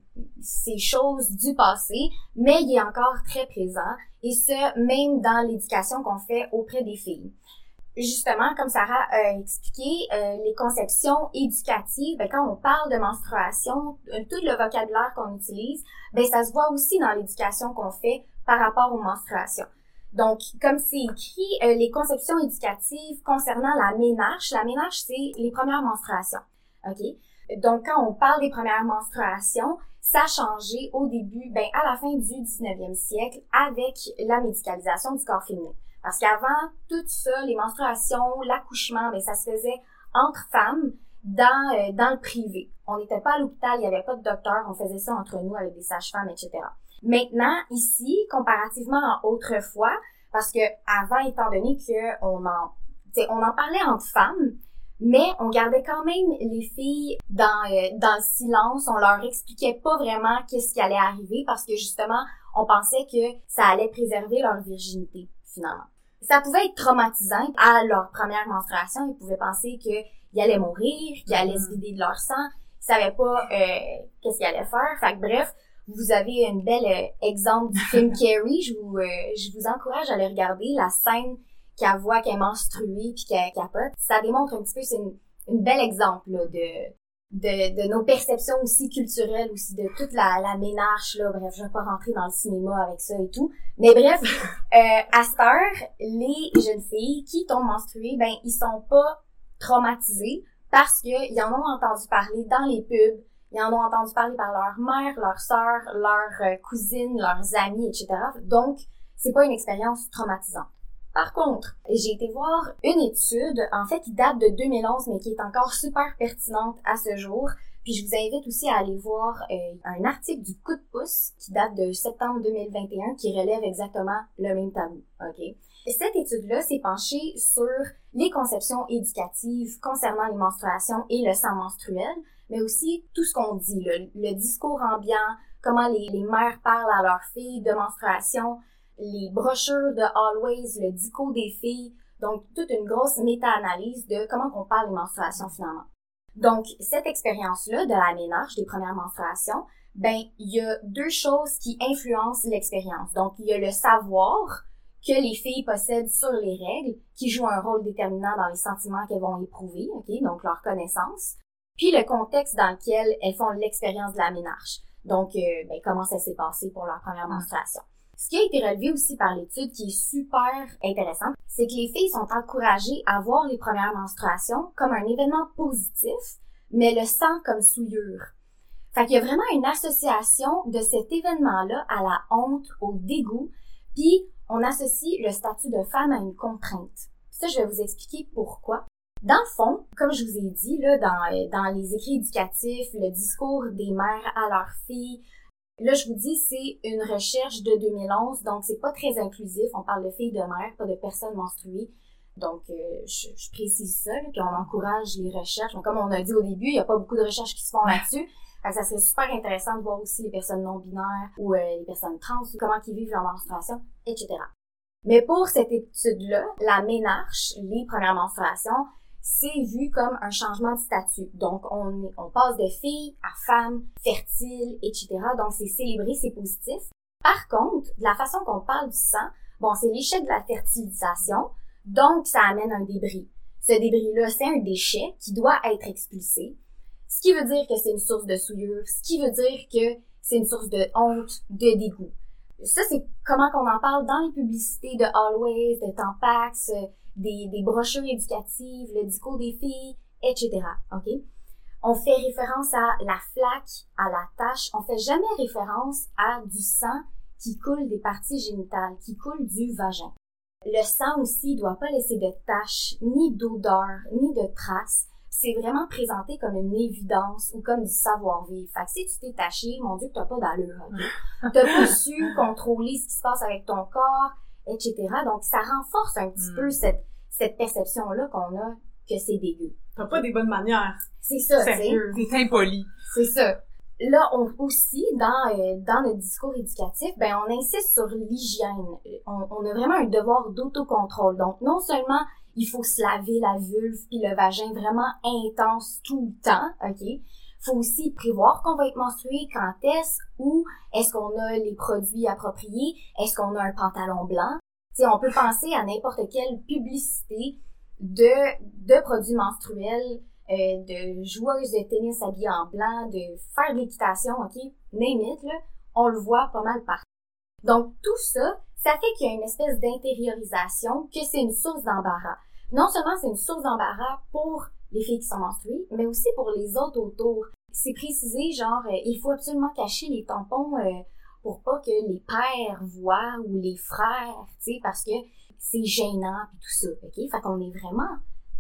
S3: c'est chose du passé, mais il est encore très présent, et ce, même dans l'éducation qu'on fait auprès des filles. Justement, comme Sarah a expliqué, euh, les conceptions éducatives, ben, quand on parle de menstruation, euh, tout le vocabulaire qu'on utilise, ben, ça se voit aussi dans l'éducation qu'on fait par rapport aux menstruations. Donc, comme c'est écrit, euh, les conceptions éducatives concernant la ménage, la ménage, c'est les premières menstruations. OK? Donc, quand on parle des premières menstruations, ça a changé au début, ben, à la fin du 19e siècle avec la médicalisation du corps féminin. Parce qu'avant, tout ça, les menstruations, l'accouchement, ben, ça se faisait entre femmes dans, euh, dans le privé. On n'était pas à l'hôpital, il n'y avait pas de docteur, on faisait ça entre nous avec des sages-femmes, etc. Maintenant, ici, comparativement à autrefois, parce que avant, étant donné que on en, on en parlait entre femmes, mais on gardait quand même les filles dans euh, dans le silence, on leur expliquait pas vraiment qu'est-ce qui allait arriver parce que justement, on pensait que ça allait préserver leur virginité finalement. Ça pouvait être traumatisant à leur première menstruation, ils pouvaient penser qu'ils allaient mourir, qu'ils allaient se vider de leur sang, ils savaient pas euh, qu'est-ce qu'ils allaient faire. Fait que bref, vous avez un bel euh, exemple du film Carrie. Je vous, euh, je vous encourage à le regarder. La scène qu'elle voit qu'elle est menstruée puis qu'elle capote, ça démontre un petit peu, c'est une, une bel exemple là, de, de, de nos perceptions aussi culturelles, aussi de toute la, la ménage, là. Bref, je vais pas rentrer dans le cinéma avec ça et tout. Mais bref, euh, à cette heure, les jeunes filles qui tombent menstruées, ben, ils sont pas traumatisés parce qu'ils en ont entendu parler dans les pubs, ils en ont entendu parler par leur mère, leur sœur, leurs euh, cousines, leurs amis, etc. Donc, c'est pas une expérience traumatisante. Par contre, j'ai été voir une étude, en fait, qui date de 2011, mais qui est encore super pertinente à ce jour. Puis je vous invite aussi à aller voir euh, un article du coup de pouce qui date de septembre 2021 qui relève exactement le même tabou. OK? Cette étude-là s'est penchée sur les conceptions éducatives concernant les menstruations et le sang menstruel, mais aussi tout ce qu'on dit, le, discours ambiant, comment les, les mères parlent à leurs filles de menstruation, les brochures de Always, le dico des filles, donc toute une grosse méta-analyse de comment on parle des menstruations finalement. Donc, cette expérience-là de la ménage des premières menstruations, ben, il y a deux choses qui influencent l'expérience. Donc, il y a le savoir que les filles possèdent sur les règles, qui jouent un rôle déterminant dans les sentiments qu'elles vont éprouver, ok, donc leur connaissance, puis le contexte dans lequel elles font l'expérience de la ménage. Donc, euh, ben, comment ça s'est passé pour leur première menstruation. Ce qui a été relevé aussi par l'étude, qui est super intéressant, c'est que les filles sont encouragées à voir les premières menstruations comme un événement positif, mais le sang comme souillure. Fait qu'il y a vraiment une association de cet événement-là à la honte, au dégoût, puis on associe le statut de femme à une contrainte. Ça, je vais vous expliquer pourquoi. Dans le fond, comme je vous ai dit, là, dans, dans les écrits éducatifs, le discours des mères à leurs filles, Là, je vous dis, c'est une recherche de 2011, donc c'est pas très inclusif. On parle de filles de mère, pas de personnes menstruées. Donc, euh, je, je, précise ça, puis on encourage les recherches. Donc, comme on a dit au début, il n'y a pas beaucoup de recherches qui se font là-dessus. Ça serait super intéressant de voir aussi les personnes non-binaires ou euh, les personnes trans, comment ils vivent leur menstruation, etc. Mais pour cette étude-là, la ménarche, les premières menstruations, c'est vu comme un changement de statut. Donc, on, on passe de fille à femme, fertile, etc. Donc, c'est célébré, c'est positif. Par contre, de la façon qu'on parle du sang, bon, c'est l'échec de la fertilisation, donc ça amène un débris. Ce débris-là, c'est un déchet qui doit être expulsé, ce qui veut dire que c'est une source de souillure, ce qui veut dire que c'est une source de honte, de dégoût. Ça, c'est comment qu'on en parle dans les publicités de Always, de Tampax, des, des brochures éducatives, le discours des filles, etc. OK? On fait référence à la flaque, à la tache. On fait jamais référence à du sang qui coule des parties génitales, qui coule du vagin. Le sang aussi doit pas laisser de taches, ni d'odeur, ni de traces. C'est vraiment présenté comme une évidence ou comme du savoir-vivre. Fait que si tu t'es taché, mon Dieu, t'as pas d'allure. Okay? T'as pas su contrôler ce qui se passe avec ton corps, etc. Donc, ça renforce un petit mm. peu cette, cette perception-là qu'on a que c'est dégueu.
S4: T'as pas des bonnes manières.
S3: C'est ça,
S5: c'est impoli.
S3: C'est ça. Là, on aussi dans euh, dans notre discours éducatif, ben on insiste sur l'hygiène. On, on, a vraiment un devoir d'autocontrôle. Donc non seulement il faut se laver la vulve puis le vagin vraiment intense tout le temps, ok? Faut aussi prévoir qu'on va être menstrué, quand est-ce, où est-ce qu'on a les produits appropriés, est-ce qu'on a un pantalon blanc? T'sais, on peut penser à n'importe quelle publicité de, de produits menstruels, euh, de joueuses de tennis habillées en blanc, de faire de l'équitation, ok, name là, on le voit pas mal partout. Donc tout ça, ça fait qu'il y a une espèce d'intériorisation, que c'est une source d'embarras. Non seulement c'est une source d'embarras pour les filles qui sont menstruées, mais aussi pour les autres autour. C'est précisé, genre, euh, il faut absolument cacher les tampons euh, pour pas que les pères voient ou les frères, tu sais, parce que c'est gênant et tout ça, ok? Fait qu'on est vraiment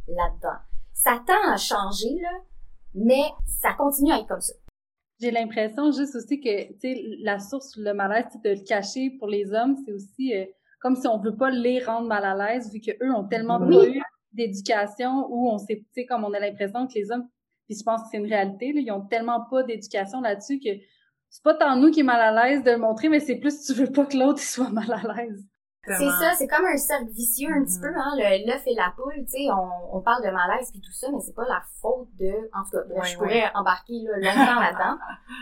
S3: là-dedans. Ça tend à changer, là, mais ça continue à être comme ça.
S1: J'ai l'impression juste aussi que, tu sais, la source, le malaise, de le cacher pour les hommes, c'est aussi euh, comme si on veut pas les rendre mal à l'aise vu qu'eux ont tellement pas eu d'éducation où on sait, tu sais, comme on a l'impression que les hommes, puis je pense que c'est une réalité, là, ils ont tellement pas d'éducation là-dessus que c'est pas tant nous qui est mal à l'aise de le montrer, mais c'est plus tu veux pas que l'autre soit mal à l'aise.
S3: C'est ça, c'est comme un cercle vicieux un petit
S5: Mhm.
S3: peu, hein, le- l'œuf et la poule, tu sais, on, on parle de malaise puis tout ça, mais c'est pas la faute de, en tout cas, je pourrais embarquer là, longtemps là-dedans.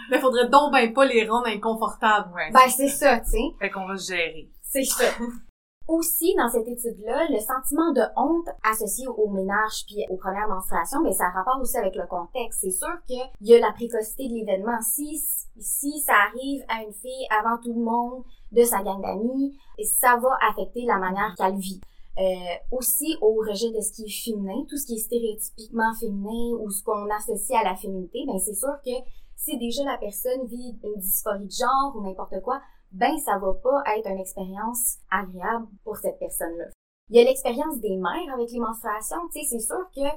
S4: Mais faudrait donc ben pas les rendre inconfortables.
S5: Ouais.
S3: Ben, c'est ça, tu sais,
S5: Fait qu'on va se gérer.
S3: c'est ça. Aussi, dans cette étude-là, le sentiment de honte associé au ménage puis aux premières menstruations, ben, ça a rapport aussi avec le contexte. C'est sûr qu'il y a la précocité de l'événement. Si, si ça arrive à une fille avant tout le monde de sa gang d'amis, ça va affecter la manière qu'elle vit. Euh, aussi au rejet de ce qui est féminin, tout ce qui est stéréotypiquement féminin ou ce qu'on associe à la féminité, ben c'est sûr que si déjà la personne vit une dysphorie de genre ou n'importe quoi, ben ça va pas être une expérience agréable pour cette personne-là. Il y a l'expérience des mères avec les menstruations, tu sais, c'est sûr que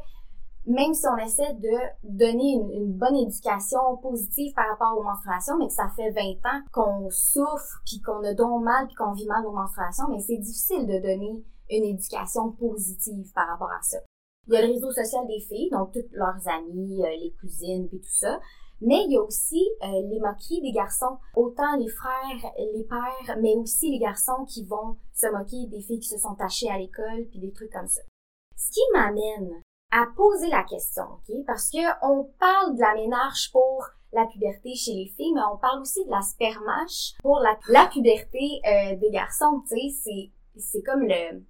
S3: même si on essaie de donner une, bonne éducation positive par rapport aux menstruations, mais que ça fait 20 ans qu'on souffre, puis qu'on a donc mal, puis qu'on vit mal aux menstruations, mais c'est difficile de donner une éducation positive par rapport à ça. Il y a le réseau social des filles, donc toutes leurs amies, euh, les cousines, puis tout ça. Mais il y a aussi euh, les moqueries des garçons, autant les frères, les pères, mais aussi les garçons qui vont se moquer des filles qui se sont tachées à l'école, puis des trucs comme ça. Ce qui m'amène à poser la question, ok? Parce que on parle de la ménage pour la puberté chez les filles, mais on parle aussi de la spermache pour la, la puberté euh, des garçons, tu sais, c'est c'est comme le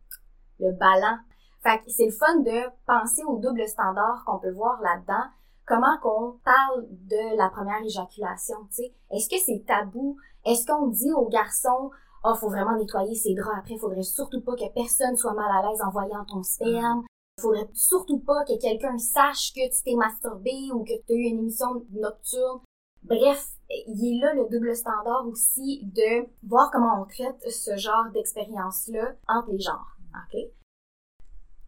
S3: le ballon. Fait que c'est le fun de penser au double standard qu'on peut voir là-dedans. Comment qu'on parle de la première éjaculation, tu? Est-ce que c'est tabou? Est-ce qu'on dit aux garçons, oh, faut vraiment nettoyer ses draps après, faudrait surtout pas que personne soit mal à l'aise en voyant ton sperme. Faudrait surtout pas que quelqu'un sache que tu t'es masturbé ou que tu as eu une émission nocturne. Bref, il est là le double standard aussi de voir comment on traite ce genre d'expérience-là entre les genres.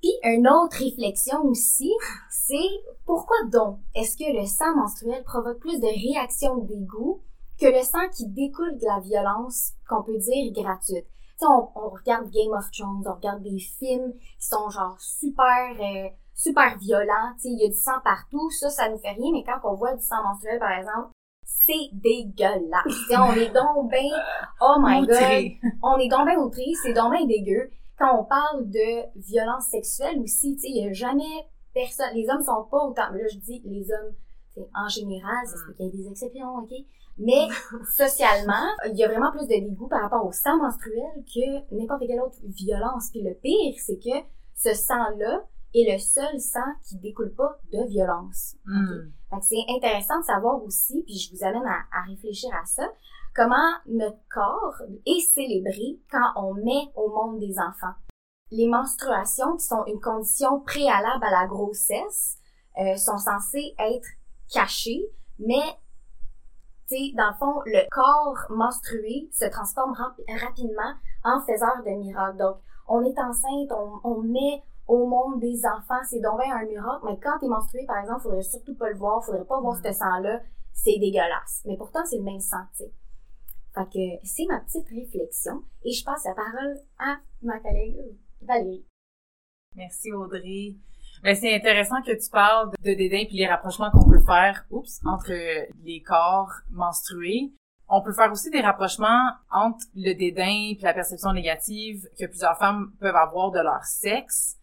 S3: Puis, une autre réflexion aussi, c'est pourquoi donc est-ce que le sang menstruel provoque plus de réactions de dégoût que le sang qui découle de la violence qu'on peut dire gratuite? Tu sais, on, on regarde Game of Thrones, on regarde des films qui sont genre super, euh, super violents, tu sais, il y a du sang partout, ça, ça nous fait rien, mais quand on voit du sang menstruel, par exemple, c'est dégueulasse. Tu sais, on est donc ben, oh my god, on est donc ben outré, c'est donc ben dégueu. Quand on parle de violence sexuelle aussi, tu sais, il y a jamais personne, les hommes sont pas autant, là je dis les hommes, en général, ça se peut qu'il y ait des exceptions, ok? Mais socialement, il y a vraiment plus de dégoût par rapport au sang menstruel que n'importe quelle autre violence. Puis le pire, c'est que ce sang-là est le seul sang qui découle pas de violence. Fait que c'est intéressant de savoir aussi, puis je vous amène à, à réfléchir à ça, comment notre corps est célébré quand on met au monde des enfants. Les menstruations, qui sont une condition préalable à la grossesse, euh, sont censées être cachées, mais tu sais, dans le fond, le corps menstrué se transforme rap- rapidement en faiseur de miracles. Donc, on est enceinte, on, on met au monde des enfants, c'est donc un miracle, mais quand t'es menstrué, par exemple, faudrait surtout pas le voir, faudrait pas voir ce sang-là, c'est dégueulasse. Mais pourtant, c'est le même sang, tu sais. Fait que c'est ma petite réflexion, et je passe la parole à ma collègue Valérie.
S5: Merci Audrey. Ben, c'est intéressant que tu parles de dédain puis les rapprochements qu'on peut faire, oups, entre les corps menstrués. On peut faire aussi des rapprochements entre le dédain puis la perception négative que plusieurs femmes peuvent avoir de leur sexe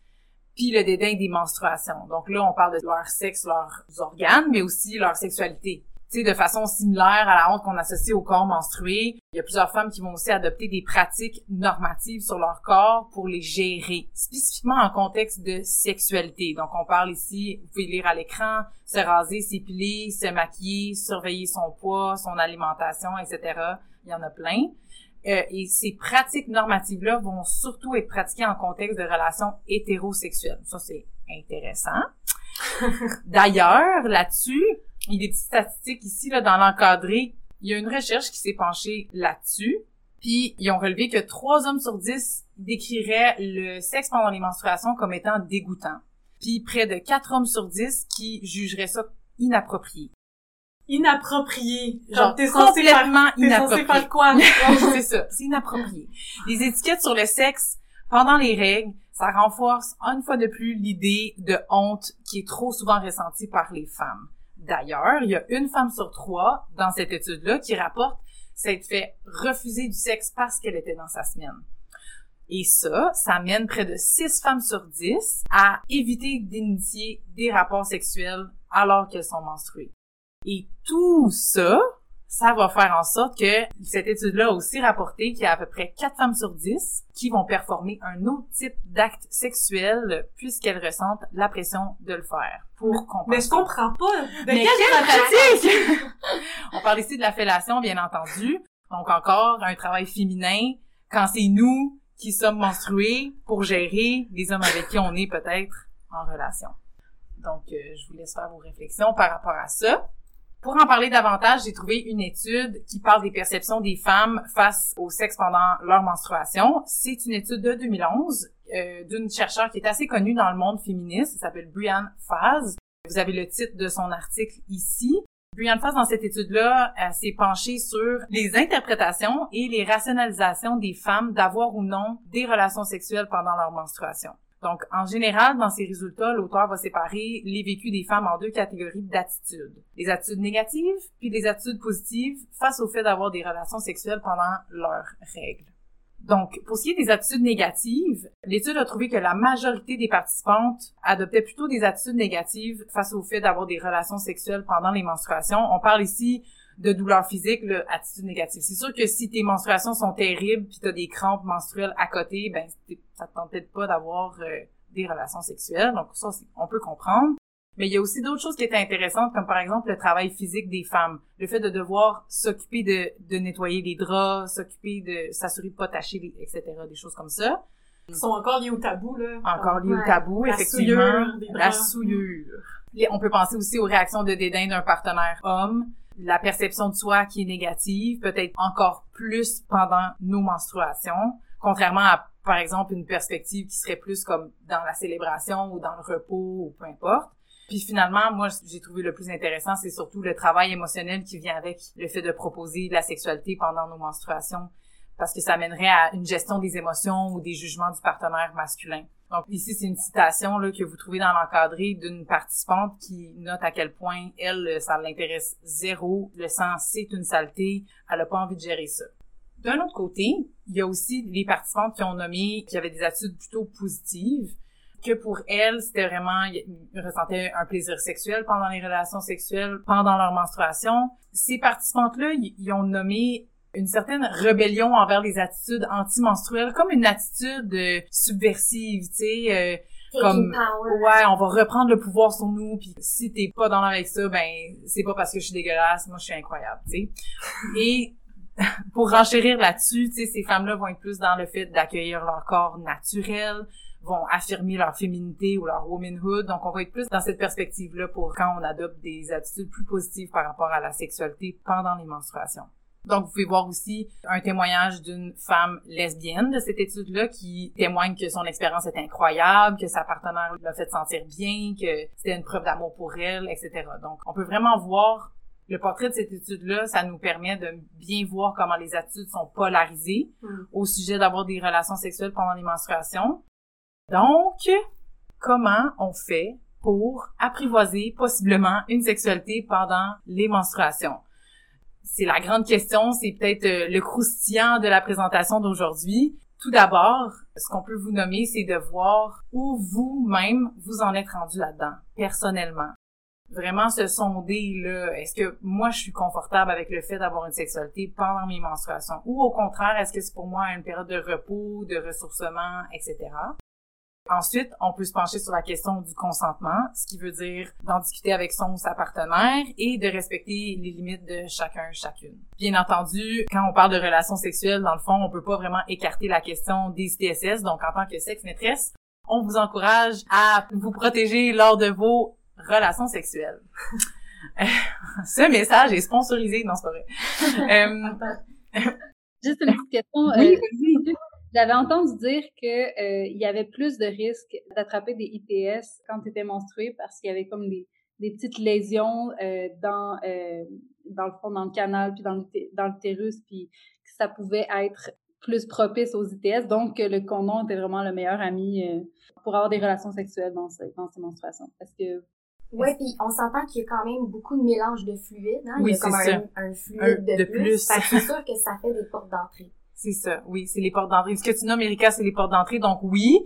S5: puis le dédain des menstruations. Donc là, on parle de leur sexe, leurs organes, mais aussi leur sexualité. Tu sais, de façon similaire à la honte qu'on associe au corps menstrué, il y a plusieurs femmes qui vont aussi adopter des pratiques normatives sur leur corps pour les gérer, spécifiquement en contexte de sexualité. Donc, on parle ici, vous pouvez lire à l'écran, se raser, s'épiler, se maquiller, surveiller son poids, son alimentation, etc. Il y en a plein. Euh, et ces pratiques normatives-là vont surtout être pratiquées en contexte de relations hétérosexuelles. Ça, c'est intéressant. D'ailleurs, là-dessus, il y a des petites statistiques ici, là, dans l'encadré. Il y a une recherche qui s'est penchée là-dessus. Puis, ils ont relevé que trois hommes sur dix décriraient le sexe pendant les menstruations comme étant dégoûtant. Puis, près de quatre hommes sur dix qui jugeraient ça inapproprié.
S4: Inapproprié.
S5: Genre,
S4: t'es censé faire, t'es censé
S5: inapproprié.
S4: faire quoi?
S5: c'est ça, c'est inapproprié. Les étiquettes sur le sexe pendant les règles, ça renforce une fois de plus l'idée de honte qui est trop souvent ressentie par les femmes. D'ailleurs, il y a une femme sur trois dans cette étude-là qui rapporte s'être fait refuser du sexe parce qu'elle était dans sa semaine. Et ça, ça mène près de 6 femmes sur 10 à éviter d'initier des rapports sexuels alors qu'elles sont menstruées. Et tout ça, ça va faire en sorte que cette étude-là a aussi rapporté qu'il y a à peu près 4 femmes sur 10 qui vont performer un autre type d'acte sexuel puisqu'elles ressentent la pression de le faire pour compenser.
S4: Mais je comprends pas. De
S5: Mais
S4: quelle
S5: quelle pratique! On parle ici de la fellation, bien entendu. Donc encore un travail féminin quand c'est nous qui sommes menstrués pour gérer les hommes avec qui on est peut-être en relation. Donc, euh, je vous laisse faire vos réflexions par rapport à ça. Pour en parler davantage, j'ai trouvé une étude qui parle des perceptions des femmes face au sexe pendant leur menstruation. C'est une étude de 2011 euh, d'une chercheure qui est assez connue dans le monde féministe. Elle s'appelle Brianne Faz. Vous avez le titre de son article ici. Brianne Faz, dans cette étude-là, s'est penchée sur les interprétations et les rationalisations des femmes d'avoir ou non des relations sexuelles pendant leur menstruation. Donc, en général, dans ces résultats, l'auteur va séparer les vécus des femmes en deux catégories d'attitudes. Les attitudes négatives, puis les attitudes positives face au fait d'avoir des relations sexuelles pendant leurs règles. Donc, pour ce qui est des attitudes négatives, l'étude a trouvé que la majorité des participantes adoptaient plutôt des attitudes négatives face au fait d'avoir des relations sexuelles pendant les menstruations. On parle ici de douleurs physiques, là, attitude négative. C'est sûr que si tes menstruations sont terribles puis t'as des crampes menstruelles à côté, ben ça te tente peut-être pas d'avoir euh, des relations sexuelles. Donc ça, c'est- on peut comprendre. Mais il y a aussi d'autres choses qui étaient intéressantes, comme par exemple le travail physique des femmes. Le fait de devoir s'occuper de, de nettoyer les draps, s'occuper de s'assurer de pas tacher, les, etc. Des choses comme ça.
S4: Ils sont encore liés au tabou, là.
S5: Encore lié
S3: Ouais.
S5: au tabou,
S4: La
S5: effectivement.
S4: souillure des
S5: La souillure. On peut penser aussi aux réactions de dédain d'un partenaire homme, la perception de soi qui est négative, peut-être encore plus pendant nos menstruations, contrairement à, par exemple, une perspective qui serait plus comme dans la célébration ou dans le repos ou peu importe. Puis finalement, moi, j'ai trouvé le plus intéressant, c'est surtout le travail émotionnel qui vient avec le fait de proposer la sexualité pendant nos menstruations, parce que ça mènerait à une gestion des émotions ou des jugements du partenaire masculin. Donc ici, c'est une citation là, que vous trouvez dans l'encadré d'une participante qui note à quel point elle, ça l'intéresse zéro, le sang, c'est une saleté, elle a pas envie de gérer ça. D'un autre côté, il y a aussi les participantes qui ont nommé qui avaient des attitudes plutôt positives, que pour elles, c'était vraiment, ils ressentaient un plaisir sexuel pendant les relations sexuelles, pendant leur menstruation. Ces participantes-là, ils ont nommé une certaine rébellion envers les attitudes anti-menstruelles, comme une attitude euh, subversive, tu sais, euh, Comme-
S3: power.
S5: ouais, on va reprendre le pouvoir sur nous, puis si t'es pas dans l'air avec ça, ben c'est pas parce que je suis dégueulasse, moi je suis incroyable, tu sais. Et pour renchérir là-dessus, tu sais, ces femmes-là vont être plus dans le fait d'accueillir leur corps naturel, vont affirmer leur féminité ou leur womanhood. Donc, on va être plus dans cette perspective-là pour quand on adopte des attitudes plus positives par rapport à la sexualité pendant les menstruations. Donc, vous pouvez voir aussi un témoignage d'une femme lesbienne de cette étude-là qui témoigne que son expérience est incroyable, que sa partenaire l'a fait sentir bien, que c'était une preuve d'amour pour elle, etc. Donc, on peut vraiment voir le portrait de cette étude-là, ça nous permet de bien voir comment les attitudes sont polarisées
S3: Mm.
S5: au sujet d'avoir des relations sexuelles pendant les menstruations. Donc, comment on fait pour apprivoiser possiblement une sexualité pendant les menstruations? C'est la grande question, c'est peut-être euh, le croustillant de la présentation d'aujourd'hui. Tout d'abord, ce qu'on peut vous nommer, c'est de voir où vous-même vous en êtes rendu là-dedans, personnellement. Vraiment se sonder, là, est-ce que moi je suis confortable avec le fait d'avoir une sexualité pendant mes menstruations? Ou au contraire, est-ce que c'est pour moi une période de repos, de ressourcement, etc.? Ensuite, on peut se pencher sur la question du consentement, ce qui veut dire d'en discuter avec son ou sa partenaire et de respecter les limites de chacun, chacune. Bien entendu, quand on parle de relations sexuelles, dans le fond, on peut pas vraiment écarter la question des ITSS. Donc, en tant que sexe maîtresse, on vous encourage à vous protéger lors de vos relations sexuelles. Ce message est sponsorisé, non, c'est pas vrai. Euh,
S1: Juste une petite question.
S5: Oui,
S1: euh, J'avais entendu dire que euh, il y avait plus de risques d'attraper des ITS quand tu étais menstruée parce qu'il y avait comme des, des petites lésions euh, dans euh, dans le fond, dans le canal, puis dans dans l'utérus, puis que ça pouvait être plus propice aux ITS. Donc, que le condom était vraiment le meilleur ami euh, pour avoir des relations sexuelles dans, ce- dans ces menstruations. Parce que
S3: Ouais, puis on s'entend qu'il y a quand même beaucoup de mélange de fluides, hein.
S5: Oui,
S3: Il y a comme
S5: c'est
S3: un,
S5: ça.
S3: un fluide
S5: Un
S3: de,
S5: de
S3: plus.
S5: plus.
S3: C'est sûr que ça fait des portes d'entrée.
S5: C'est ça, oui, c'est les portes d'entrée. Ce que tu nommes, Erika, c'est les portes d'entrée. Donc oui,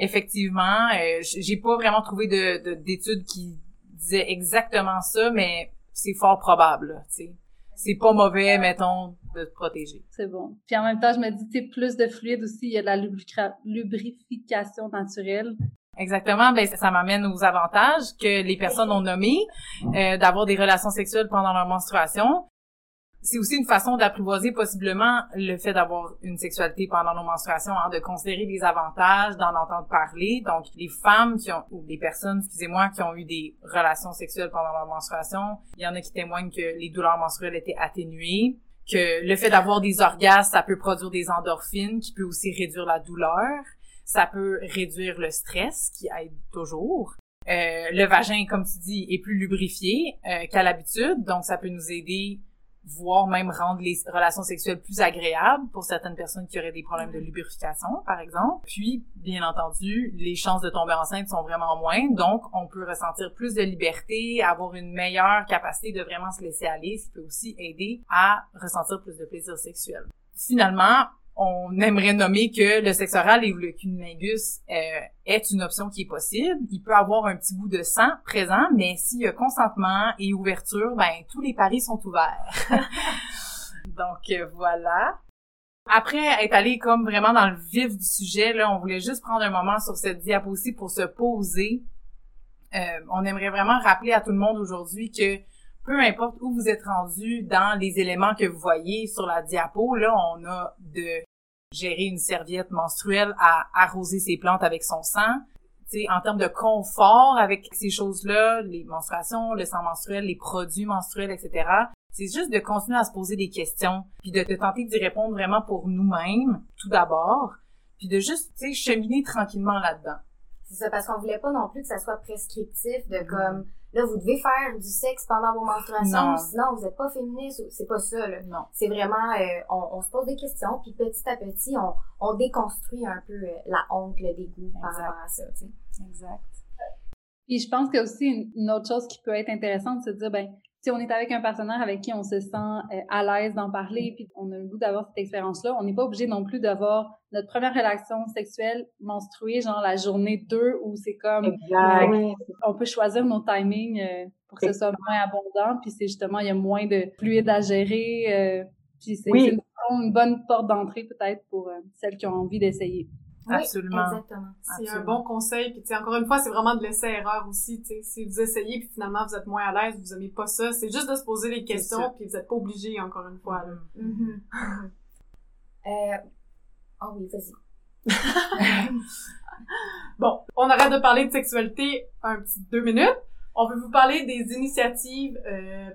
S5: effectivement, euh, j'ai pas vraiment trouvé de d'études qui disaient exactement ça, mais c'est fort probable, tu sais. C'est pas mauvais, mettons, de te protéger.
S1: C'est bon. Puis en même temps, je me dis, tu sais, plus de fluide aussi, il y a de la lubrification naturelle.
S5: Exactement, ben ça m'amène aux avantages que les personnes ont nommés euh, d'avoir des relations sexuelles pendant leur menstruation c'est aussi une façon d'apprivoiser possiblement le fait d'avoir une sexualité pendant nos menstruations, hein, de considérer les avantages, d'en entendre parler. Donc, les femmes qui ont, ou les personnes, excusez-moi, qui ont eu des relations sexuelles pendant leur menstruation, il y en a qui témoignent que les douleurs menstruelles étaient atténuées, que le fait d'avoir des orgasmes, ça peut produire des endorphines, qui peut aussi réduire la douleur. Ça peut réduire le stress, qui aide toujours. Euh, le vagin, comme tu dis, est plus lubrifié euh, qu'à l'habitude, donc ça peut nous aider voire même rendre les relations sexuelles plus agréables pour certaines personnes qui auraient des problèmes de lubrification, par exemple. Puis, bien entendu, les chances de tomber enceinte sont vraiment moindres, donc on peut ressentir plus de liberté, avoir une meilleure capacité de vraiment se laisser aller, ce qui peut aussi aider à ressentir plus de plaisir sexuel. Finalement, on aimerait nommer que le sexe oral et le cunnilingus euh, est une option qui est possible. Il peut avoir un petit goût de sang présent, mais s'il y a consentement et ouverture, ben tous les paris sont ouverts. Donc euh, voilà. Après être allé comme vraiment dans le vif du sujet, là, on voulait juste prendre un moment sur cette diapositive pour se poser. Euh, on aimerait vraiment rappeler à tout le monde aujourd'hui que peu importe où vous êtes rendu dans les éléments que vous voyez sur la diapo, là, on a de gérer une serviette menstruelle à arroser ses plantes avec son sang. sais, en termes de confort avec ces choses-là, les menstruations, le sang menstruel, les produits menstruels, etc., c'est juste de continuer à se poser des questions, puis de te tenter d'y répondre vraiment pour nous-mêmes, tout d'abord, puis de juste, tu sais, cheminer tranquillement là-dedans.
S3: C'est ça, parce qu'on voulait pas non plus que ça soit prescriptif de comme là, vous devez faire du sexe pendant vos menstruations, sinon vous êtes pas féministe. C'est pas ça, là.
S5: Non.
S3: C'est vraiment, euh, on, on, se pose des questions, puis petit à petit, on, on déconstruit un peu euh, la honte, le dégoût par rapport à ça, tu sais.
S5: Exact.
S1: Puis je pense qu'il y a aussi une, autre chose qui peut être intéressante, c'est de dire, ben, si on est avec un partenaire avec qui on se sent euh, à l'aise d'en parler, puis on a le goût d'avoir cette expérience-là, on n'est pas obligé non plus d'avoir notre première relation sexuelle menstruée, genre la journée 2, où c'est comme...
S6: Exact.
S1: On peut choisir nos timings euh, pour que ce soit moins abondant, puis c'est justement, il y a moins de fluide à gérer, euh, puis c'est une, une, bonne porte d'entrée peut-être pour celles qui ont envie d'essayer.
S5: Absolument.
S3: Exactement.
S4: C'est un bon conseil. Puis, encore une fois, c'est vraiment de laisser erreur aussi. sais Si vous essayez puis finalement vous êtes moins à l'aise, vous aimez pas ça, c'est juste de se poser des questions puis vous êtes pas obligé, encore une fois. Là.
S3: Mm-hmm. euh... Oh oui, vas-y.
S4: bon, on arrête de parler de sexualité un petit deux minutes. On veut vous parler des initiatives euh,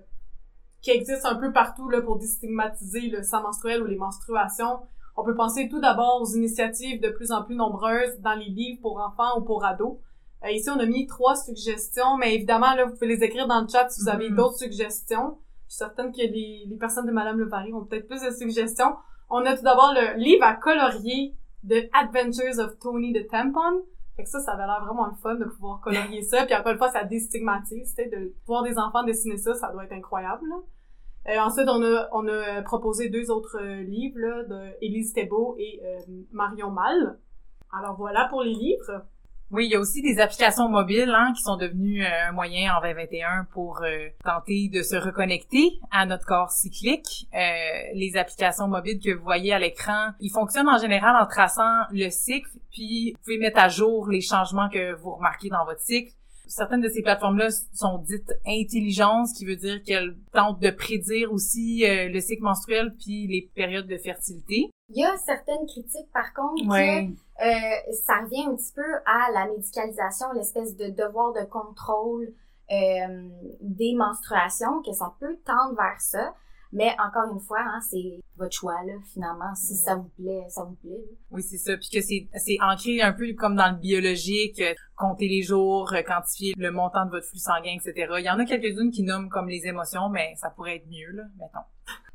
S4: qui existent un peu partout là, pour déstigmatiser le sang menstruel ou les menstruations. On peut penser tout d'abord aux initiatives de plus en plus nombreuses dans les livres pour enfants ou pour ados. Euh, ici, on a mis trois suggestions, mais évidemment, là, vous pouvez les écrire dans le chat si vous avez mm-hmm. d'autres suggestions. Je suis certaine que les, les personnes de Madame Lepari ont peut-être plus de suggestions. On a tout d'abord le livre à colorier de Adventures of Tony the Tampon. Fait que ça, ça avait l'air vraiment le fun de pouvoir colorier ça. Puis encore une fois, ça déstigmatise, de voir des enfants dessiner ça, ça doit être incroyable. Là. Euh, ensuite, on a, on a proposé deux autres euh, livres là, de Élise Thébault et euh, Marion Mal. Alors voilà pour les livres.
S5: Oui, il y a aussi des applications mobiles hein, qui sont devenues un moyen en 2021 pour tenter de se reconnecter à notre corps cyclique. les applications mobiles que vous voyez à l'écran, ils fonctionnent en général en traçant le cycle, puis vous pouvez mettre à jour les changements que vous remarquez dans votre cycle certaines de ces plateformes-là sont dites intelligentes, ce qui veut dire qu'elles tentent de prédire aussi euh, le cycle menstruel puis les périodes de fertilité.
S3: Il y a certaines critiques, par contre, que euh, ça revient un petit peu à la médicalisation, l'espèce de devoir de contrôle euh, des menstruations, que ça peut tendre vers ça. Mais encore une fois, hein, c'est votre choix, là, finalement. Si ça vous plaît, ça vous plaît.
S5: Oui, c'est ça. Puis que c'est, c'est ancré un peu comme dans le biologique, euh, compter les jours, euh, quantifier le montant de votre flux sanguin, etc. Il y en a quelques-unes qui nomment comme les émotions, mais ça pourrait être mieux, là, mettons.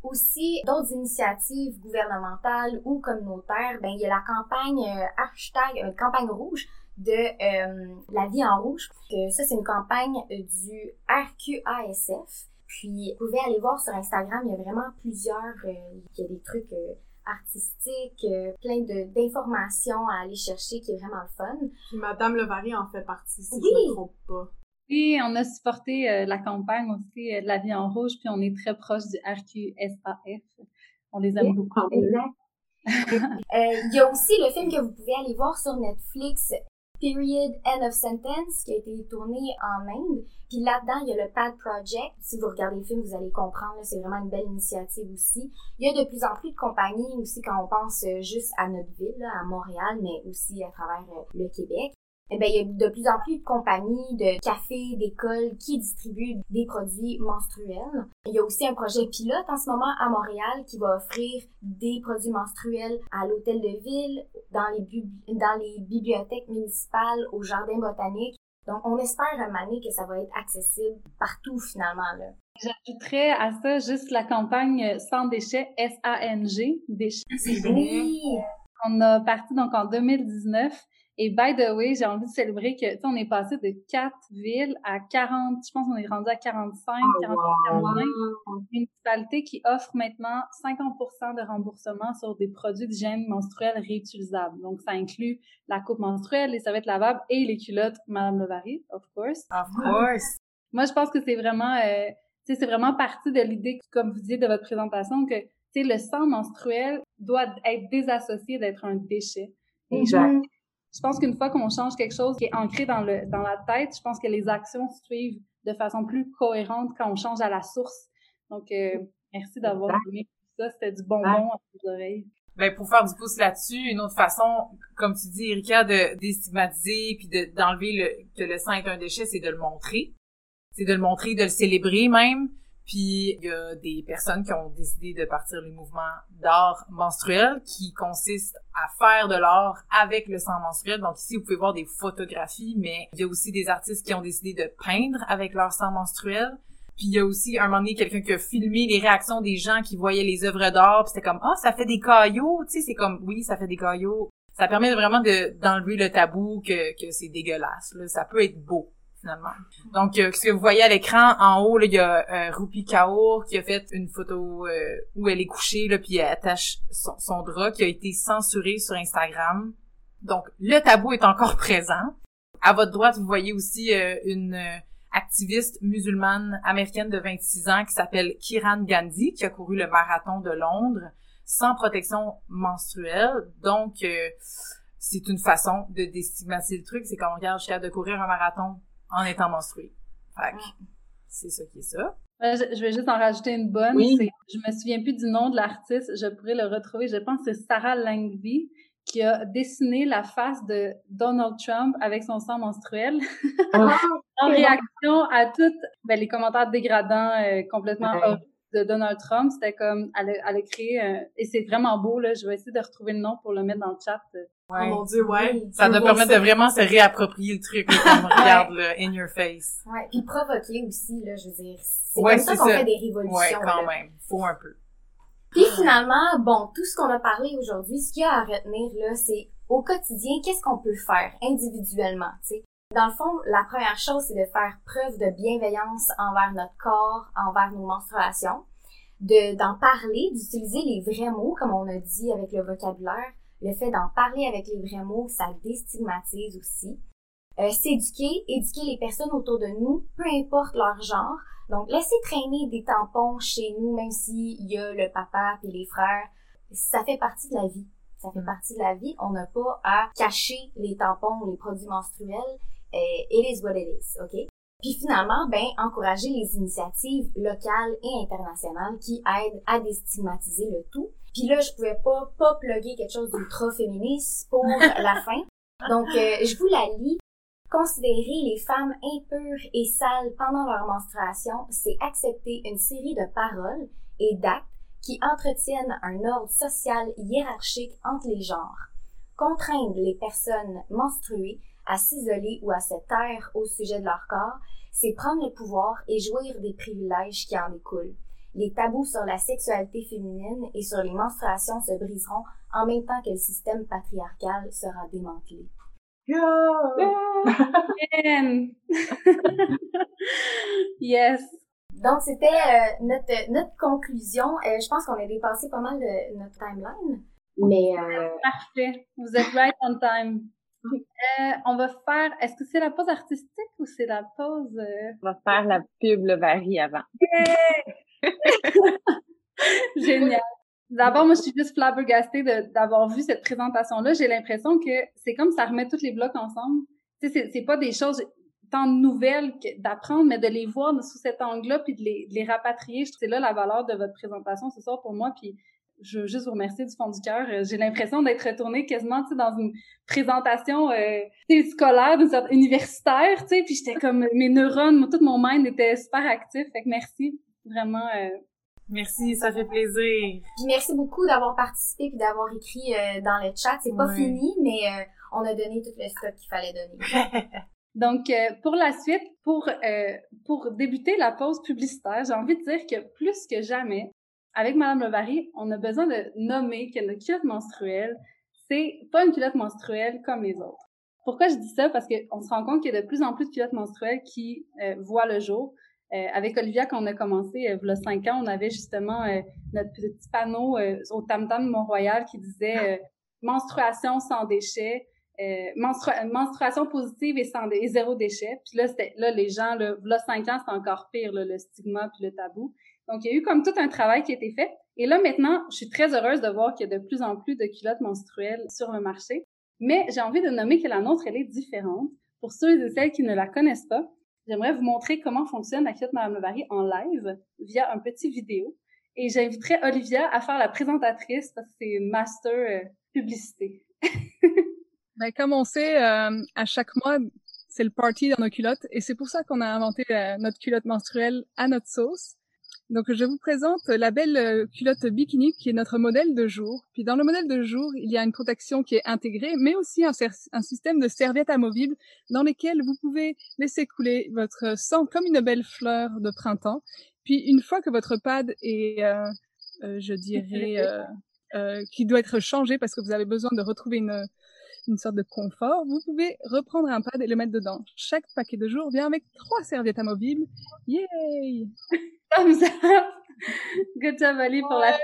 S3: Aussi, d'autres initiatives gouvernementales ou communautaires, ben il y a la campagne euh, hashtag campagne rouge de la vie en rouge. ça, c'est une campagne du RQASF puis, vous pouvez aller voir sur Instagram, il y a vraiment plusieurs, euh, il y a des trucs euh, artistique, euh, plein de d'informations à aller chercher qui est vraiment le fun.
S4: Puis Madame Levary en fait partie, si
S3: Oui.
S4: je me trompe pas.
S1: Et on a supporté euh, la campagne aussi euh, de la vie en rouge, puis on est très proche du RQSAF. On les aime beaucoup.
S3: Euh, Il y a aussi le film que vous pouvez aller voir sur Netflix, Period End of Sentence, qui a été tourné en Inde. Puis là-dedans, il y a le Pad Project. Si vous regardez le film, vous allez comprendre. C'est vraiment une belle initiative aussi. Il y a de plus en plus de compagnies aussi quand on pense euh, juste à notre ville, là, à Montréal, mais aussi à travers euh, le Québec. Eh ben, il y a de plus en plus de compagnies, de cafés, d'écoles qui distribuent des produits menstruels. Il y a aussi un projet pilote en ce moment à Montréal qui va offrir des produits menstruels à l'hôtel de ville, dans les, bub- dans les bibliothèques municipales, au jardin botanique. Donc, on espère un année que ça va être accessible partout finalement. Là.
S1: J'ajouterais à ça juste la campagne euh, Sans déchets, S-A-N-G, déchets.
S3: Oui!
S1: On a parti donc en 2019. Et by the way, j'ai envie de célébrer que, tu sais, on est passé de quatre villes à 40, je pense qu'on est rendu à 45, 48, 45 municipalités qui offrent maintenant 50% de remboursement sur des produits d'hygiène menstruelle réutilisables. Donc, ça inclut la coupe menstruelle, les serviettes lavables et les culottes Madame Levary, of course.
S5: Of course.
S1: Moi, je pense que c'est vraiment, euh, tu sais, c'est vraiment partie de l'idée, comme vous disiez de votre présentation, que, tu sais, le sang menstruel doit être désassocié d'être un déchet. Et je pense qu'une fois qu'on change quelque chose qui est ancré dans le dans la tête, je pense que les actions suivent de façon plus cohérente quand on change à la source. Donc, euh, merci d'avoir donné tout ça. C'était du bonbon à vos oreilles.
S5: Ben, pour faire du pouce là-dessus, une autre façon, comme tu dis, Erika, de déstigmatiser puis de, d'enlever le, que le sang est un déchet, c'est de le montrer. C'est de le montrer, de le célébrer même. Puis, il y a des personnes qui ont décidé de partir le mouvement d'art menstruel qui consiste à faire de l'art avec le sang menstruel. Donc ici, vous pouvez voir des photographies, mais il y a aussi des artistes qui ont décidé de peindre avec leur sang menstruel. Puis il y a aussi un moment donné quelqu'un qui a filmé les réactions des gens qui voyaient les œuvres d'art, puis c'était comme ah ça fait des caillots, tu sais c'est comme oui ça fait des caillots. Ça permet vraiment de d'enlever le tabou que que c'est dégueulasse. Là. Ça peut être beau finalement. Donc euh, ce que vous voyez à l'écran en haut là il y a euh, Rupi Kaur qui a fait une photo euh, où elle est couchée là puis elle attache son, son drap qui a été censuré sur Instagram. Donc le tabou est encore présent. À votre droite vous voyez aussi euh, une euh, activiste musulmane américaine de 26 ans qui s'appelle Kiran Gandhi, qui a couru le marathon de Londres sans protection menstruelle. Donc, euh, c'est une façon de déstigmatiser le truc. C'est quand on regarde, je suis de courir un marathon en étant menstruée. Fait que, c'est ça qui est ça.
S1: Euh, Je, je vais juste en rajouter une bonne.
S6: Oui.
S1: C'est- Je me souviens plus du nom de l'artiste. Je pourrais le retrouver. Je pense que c'est Sarah Langby qui a dessiné la face de Donald Trump avec son sang menstruel
S6: Ah,
S1: en
S6: c'est
S1: réaction à toutes ben, les commentaires dégradants euh, complètement
S6: Ouais.
S1: horribles de Donald Trump. C'était comme, elle a, elle a créé, un- et c'est vraiment beau, là. Je vais essayer de retrouver le nom pour le mettre dans le chat.
S4: Oh mon dieu, ouais.
S3: Oui.
S5: Ça permettre
S4: ça.
S5: de vraiment se réapproprier le truc, comme regarde, là, in your face.
S3: Ouais, puis provoquer aussi, là, je veux dire. C'est
S5: Ouais,
S3: comme ça qu'on fait des
S5: Ouais,
S3: révolutions.
S5: quand
S3: là.
S5: même. Faut un peu.
S3: Puis finalement, bon, tout ce qu'on a parlé aujourd'hui, ce qu'il y a à retenir, là, c'est au quotidien, qu'est-ce qu'on peut faire individuellement, tu sais? Dans le fond, la première chose, c'est de faire preuve de bienveillance envers notre corps, envers nos menstruations, de d'en parler, d'utiliser les vrais mots, comme on a dit avec le vocabulaire. Le fait d'en parler avec les vrais mots, ça déstigmatise aussi. Euh, s'éduquer, éduquer les personnes autour de nous, peu importe leur genre. Donc, laisser traîner des tampons chez nous, même s'il y a le papa et les frères, ça fait partie de la vie. Ça fait partie de la vie. On n'a pas à cacher les tampons les produits menstruels. Euh, it is what it is, OK? Puis finalement, ben, encourager les initiatives locales et internationales qui aident à déstigmatiser le tout. Puis là, je pouvais pas, pas plugger quelque chose d'ultra féministe pour la fin. Donc, euh, je vous la lis. Considérer les femmes impures et sales pendant leur menstruation, c'est accepter une série de paroles et d'actes qui entretiennent un ordre social hiérarchique entre les genres. Contraindre les personnes menstruées à s'isoler ou à se taire au sujet de leur corps, c'est prendre le pouvoir et jouir des privilèges qui en découlent. Les tabous sur la sexualité féminine et sur les menstruations se briseront en même temps que le système patriarcal sera démantelé.
S1: Man! yes!
S3: Donc, c'était euh, notre, notre conclusion. Euh, je pense qu'on a dépassé pas mal de notre timeline. Mais euh,
S1: Parfait. Vous êtes right on time. Euh, on va faire, est-ce que c'est la pause artistique ou c'est la pause... euh,
S6: On va faire la pub le varie avant.
S1: Génial. D'abord, moi, je suis juste flabbergastée d'avoir vu cette présentation-là. J'ai l'impression que c'est comme ça remet tous les blocs ensemble. Tu sais, c'est- pas des choses tant nouvelles d'apprendre, mais de les voir sous cet angle-là puis de les, de les rapatrier. C'est là la valeur de votre présentation ce soir pour moi. Puis je veux juste vous remercier du fond du cœur. Euh, J'ai l'impression d'être retournée quasiment, tu sais, dans une présentation euh, scolaire, d'une sorte universitaire, tu sais. Puis j'étais comme, mes neurones, tout mon mind était super actif. Fait que merci. Vraiment, euh,
S5: Merci, ça fait plaisir.
S3: puis merci beaucoup d'avoir participé puis d'avoir écrit euh, dans le chat. C'est pas fini, mais euh, on a donné tout le stock qu'il fallait donner.
S1: Donc, euh, pour la suite, pour, euh, pour débuter la pause publicitaire, j'ai envie de dire que plus que jamais, avec Madame Levary, on a besoin de nommer que notre culotte menstruelle, c'est pas une culotte menstruelle comme les autres. Pourquoi je dis ça? Parce qu'on se rend compte qu'il y a de plus en plus de culottes menstruelles qui euh, voient le jour. Euh, avec Olivia, quand on a commencé, euh, il y a cinq ans, on avait justement euh, notre petit panneau euh, au Tam-Tam de Mont-Royal qui disait euh, menstruation sans déchets, euh, menstrua- menstruation positive et sans et zéro déchet. Puis là, là les gens là, là cinq ans, c'était encore pire là, le stigma puis le tabou. Donc il y a eu comme tout un travail qui a été fait. Et là maintenant, je suis très heureuse de voir qu'il y a de plus en plus de culottes menstruelles sur le marché. Mais j'ai envie de nommer que la nôtre elle est différente. Pour ceux et celles qui ne la connaissent pas, j'aimerais vous montrer comment fonctionne la culotte Madame Levary en live via un petit vidéo. Et j'inviterai Olivia à faire la présentatrice parce que c'est master euh, publicité.
S2: Ben, comme on sait, euh, à chaque mois, c'est le party dans nos culottes et c'est pour ça qu'on a inventé euh, notre culotte menstruelle à notre sauce. Donc, je vous présente la belle euh, culotte bikini qui est notre modèle de jour. Puis, dans le modèle de jour, il y a une protection qui est intégrée, mais aussi un, système de serviettes amovibles dans lesquelles vous pouvez laisser couler votre sang comme une belle fleur de printemps. Puis, une fois que votre pad est, euh, euh, je dirais, euh, euh, qui doit être changé parce que vous avez besoin de retrouver une une sorte de confort, vous pouvez reprendre un pad et le mettre dedans. Chaque paquet de jour vient avec trois serviettes amovibles. Yay!
S1: Thumbs up! Good job, Ali, pour la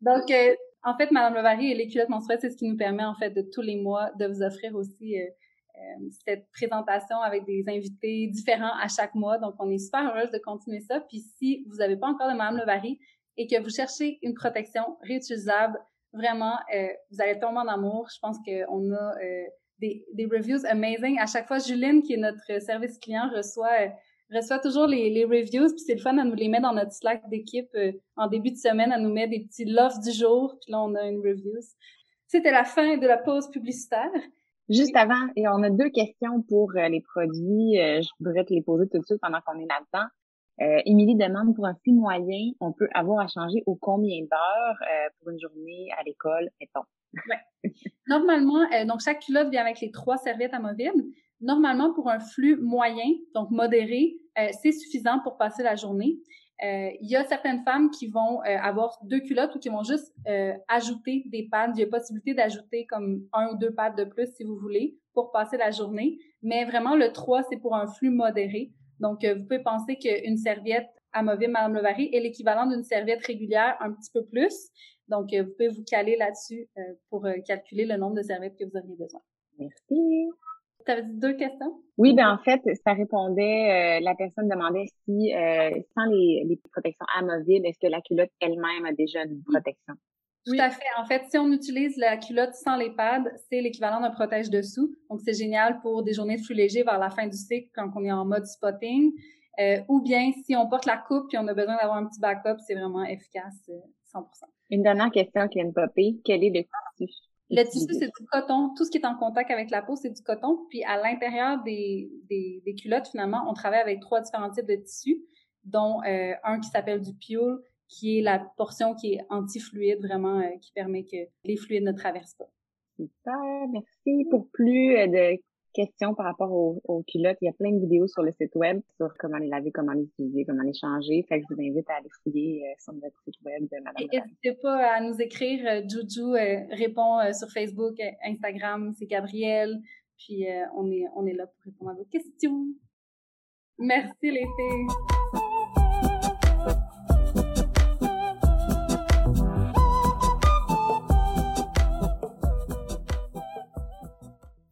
S1: Donc, euh, en fait, Madame Levary et les culottes menstruelles, c'est ce qui nous permet, en fait, de tous les mois, de vous offrir aussi euh, euh, cette présentation avec des invités différents à chaque mois. Donc, on est super heureuse de continuer ça. Puis, si vous n'avez pas encore de Madame Levary et que vous cherchez une protection réutilisable, vraiment, euh, vous allez tomber en amour. Je pense qu'on a euh, des, des reviews amazing. À chaque fois, Juline, qui est notre service client, reçoit euh, reçoit toujours les, les reviews, puis c'est le fun, elle nous les met dans notre Slack d'équipe. euh, en début de semaine, elle nous met des petits loves du jour, puis là, on a une reviews. C'était la fin de la pause publicitaire.
S6: Juste avant, et on a deux questions pour euh, les produits. Je voudrais te les poser tout de suite pendant qu'on est là-dedans. Euh, Émilie demande pour un flux moyen, on peut avoir à changer au combien d'heures euh, pour une journée à l'école, mettons?
S1: Normalement, euh, donc chaque culotte vient avec les trois serviettes amovibles. Normalement, pour un flux moyen, donc modéré, c'est suffisant pour passer la journée. Euh, Il y a certaines femmes qui vont euh, avoir deux culottes ou qui vont juste euh, ajouter des pads. Il y a possibilité d'ajouter comme un ou deux pads de plus si vous voulez pour passer la journée. Mais vraiment, le 3, c'est pour un flux modéré. Donc, euh, vous pouvez penser qu'une serviette amovible Madame Levary est l'équivalent d'une serviette régulière un petit peu plus. Donc, euh, vous pouvez vous caler là-dessus euh, pour calculer le nombre de serviettes que vous auriez besoin.
S6: Merci.
S1: Tu avais dit deux questions?
S6: Oui, ben en fait, ça répondait, euh, la personne demandait si, euh, sans les, les protections amovibles, est-ce que la culotte elle-même a déjà une protection?
S1: Tout à fait. En fait, si on utilise la culotte sans les pads, c'est l'équivalent d'un protège-dessous. Donc, c'est génial pour des journées de flux léger vers la fin du cycle quand on est en mode spotting. Euh, ou bien, si on porte la coupe et on a besoin d'avoir un petit backup, c'est vraiment efficace, euh, 100%.
S6: Une dernière question qui vient de popper. Quel est le tissu?
S1: Le tissu, c'est du coton. Tout ce qui est en contact avec la peau, c'est du coton. Puis à l'intérieur des, des, des culottes, finalement, on travaille avec trois différents types de tissus, dont euh, un qui s'appelle du pure, qui est la portion qui est anti-fluide, vraiment, euh, qui permet que les fluides ne traversent pas.
S6: Super, merci. Pour plus euh, de questions par rapport aux, aux culottes, il y a plein de vidéos sur le site web sur comment les laver, comment les utiliser, comment les changer. Fait que je vous invite à aller fouiller euh, sur notre site web de Madame
S1: n'hésitez pas à nous écrire. euh, Juju répond sur Facebook, Instagram, c'est Gabriel. Puis on est on est là pour répondre à vos questions. Merci les filles.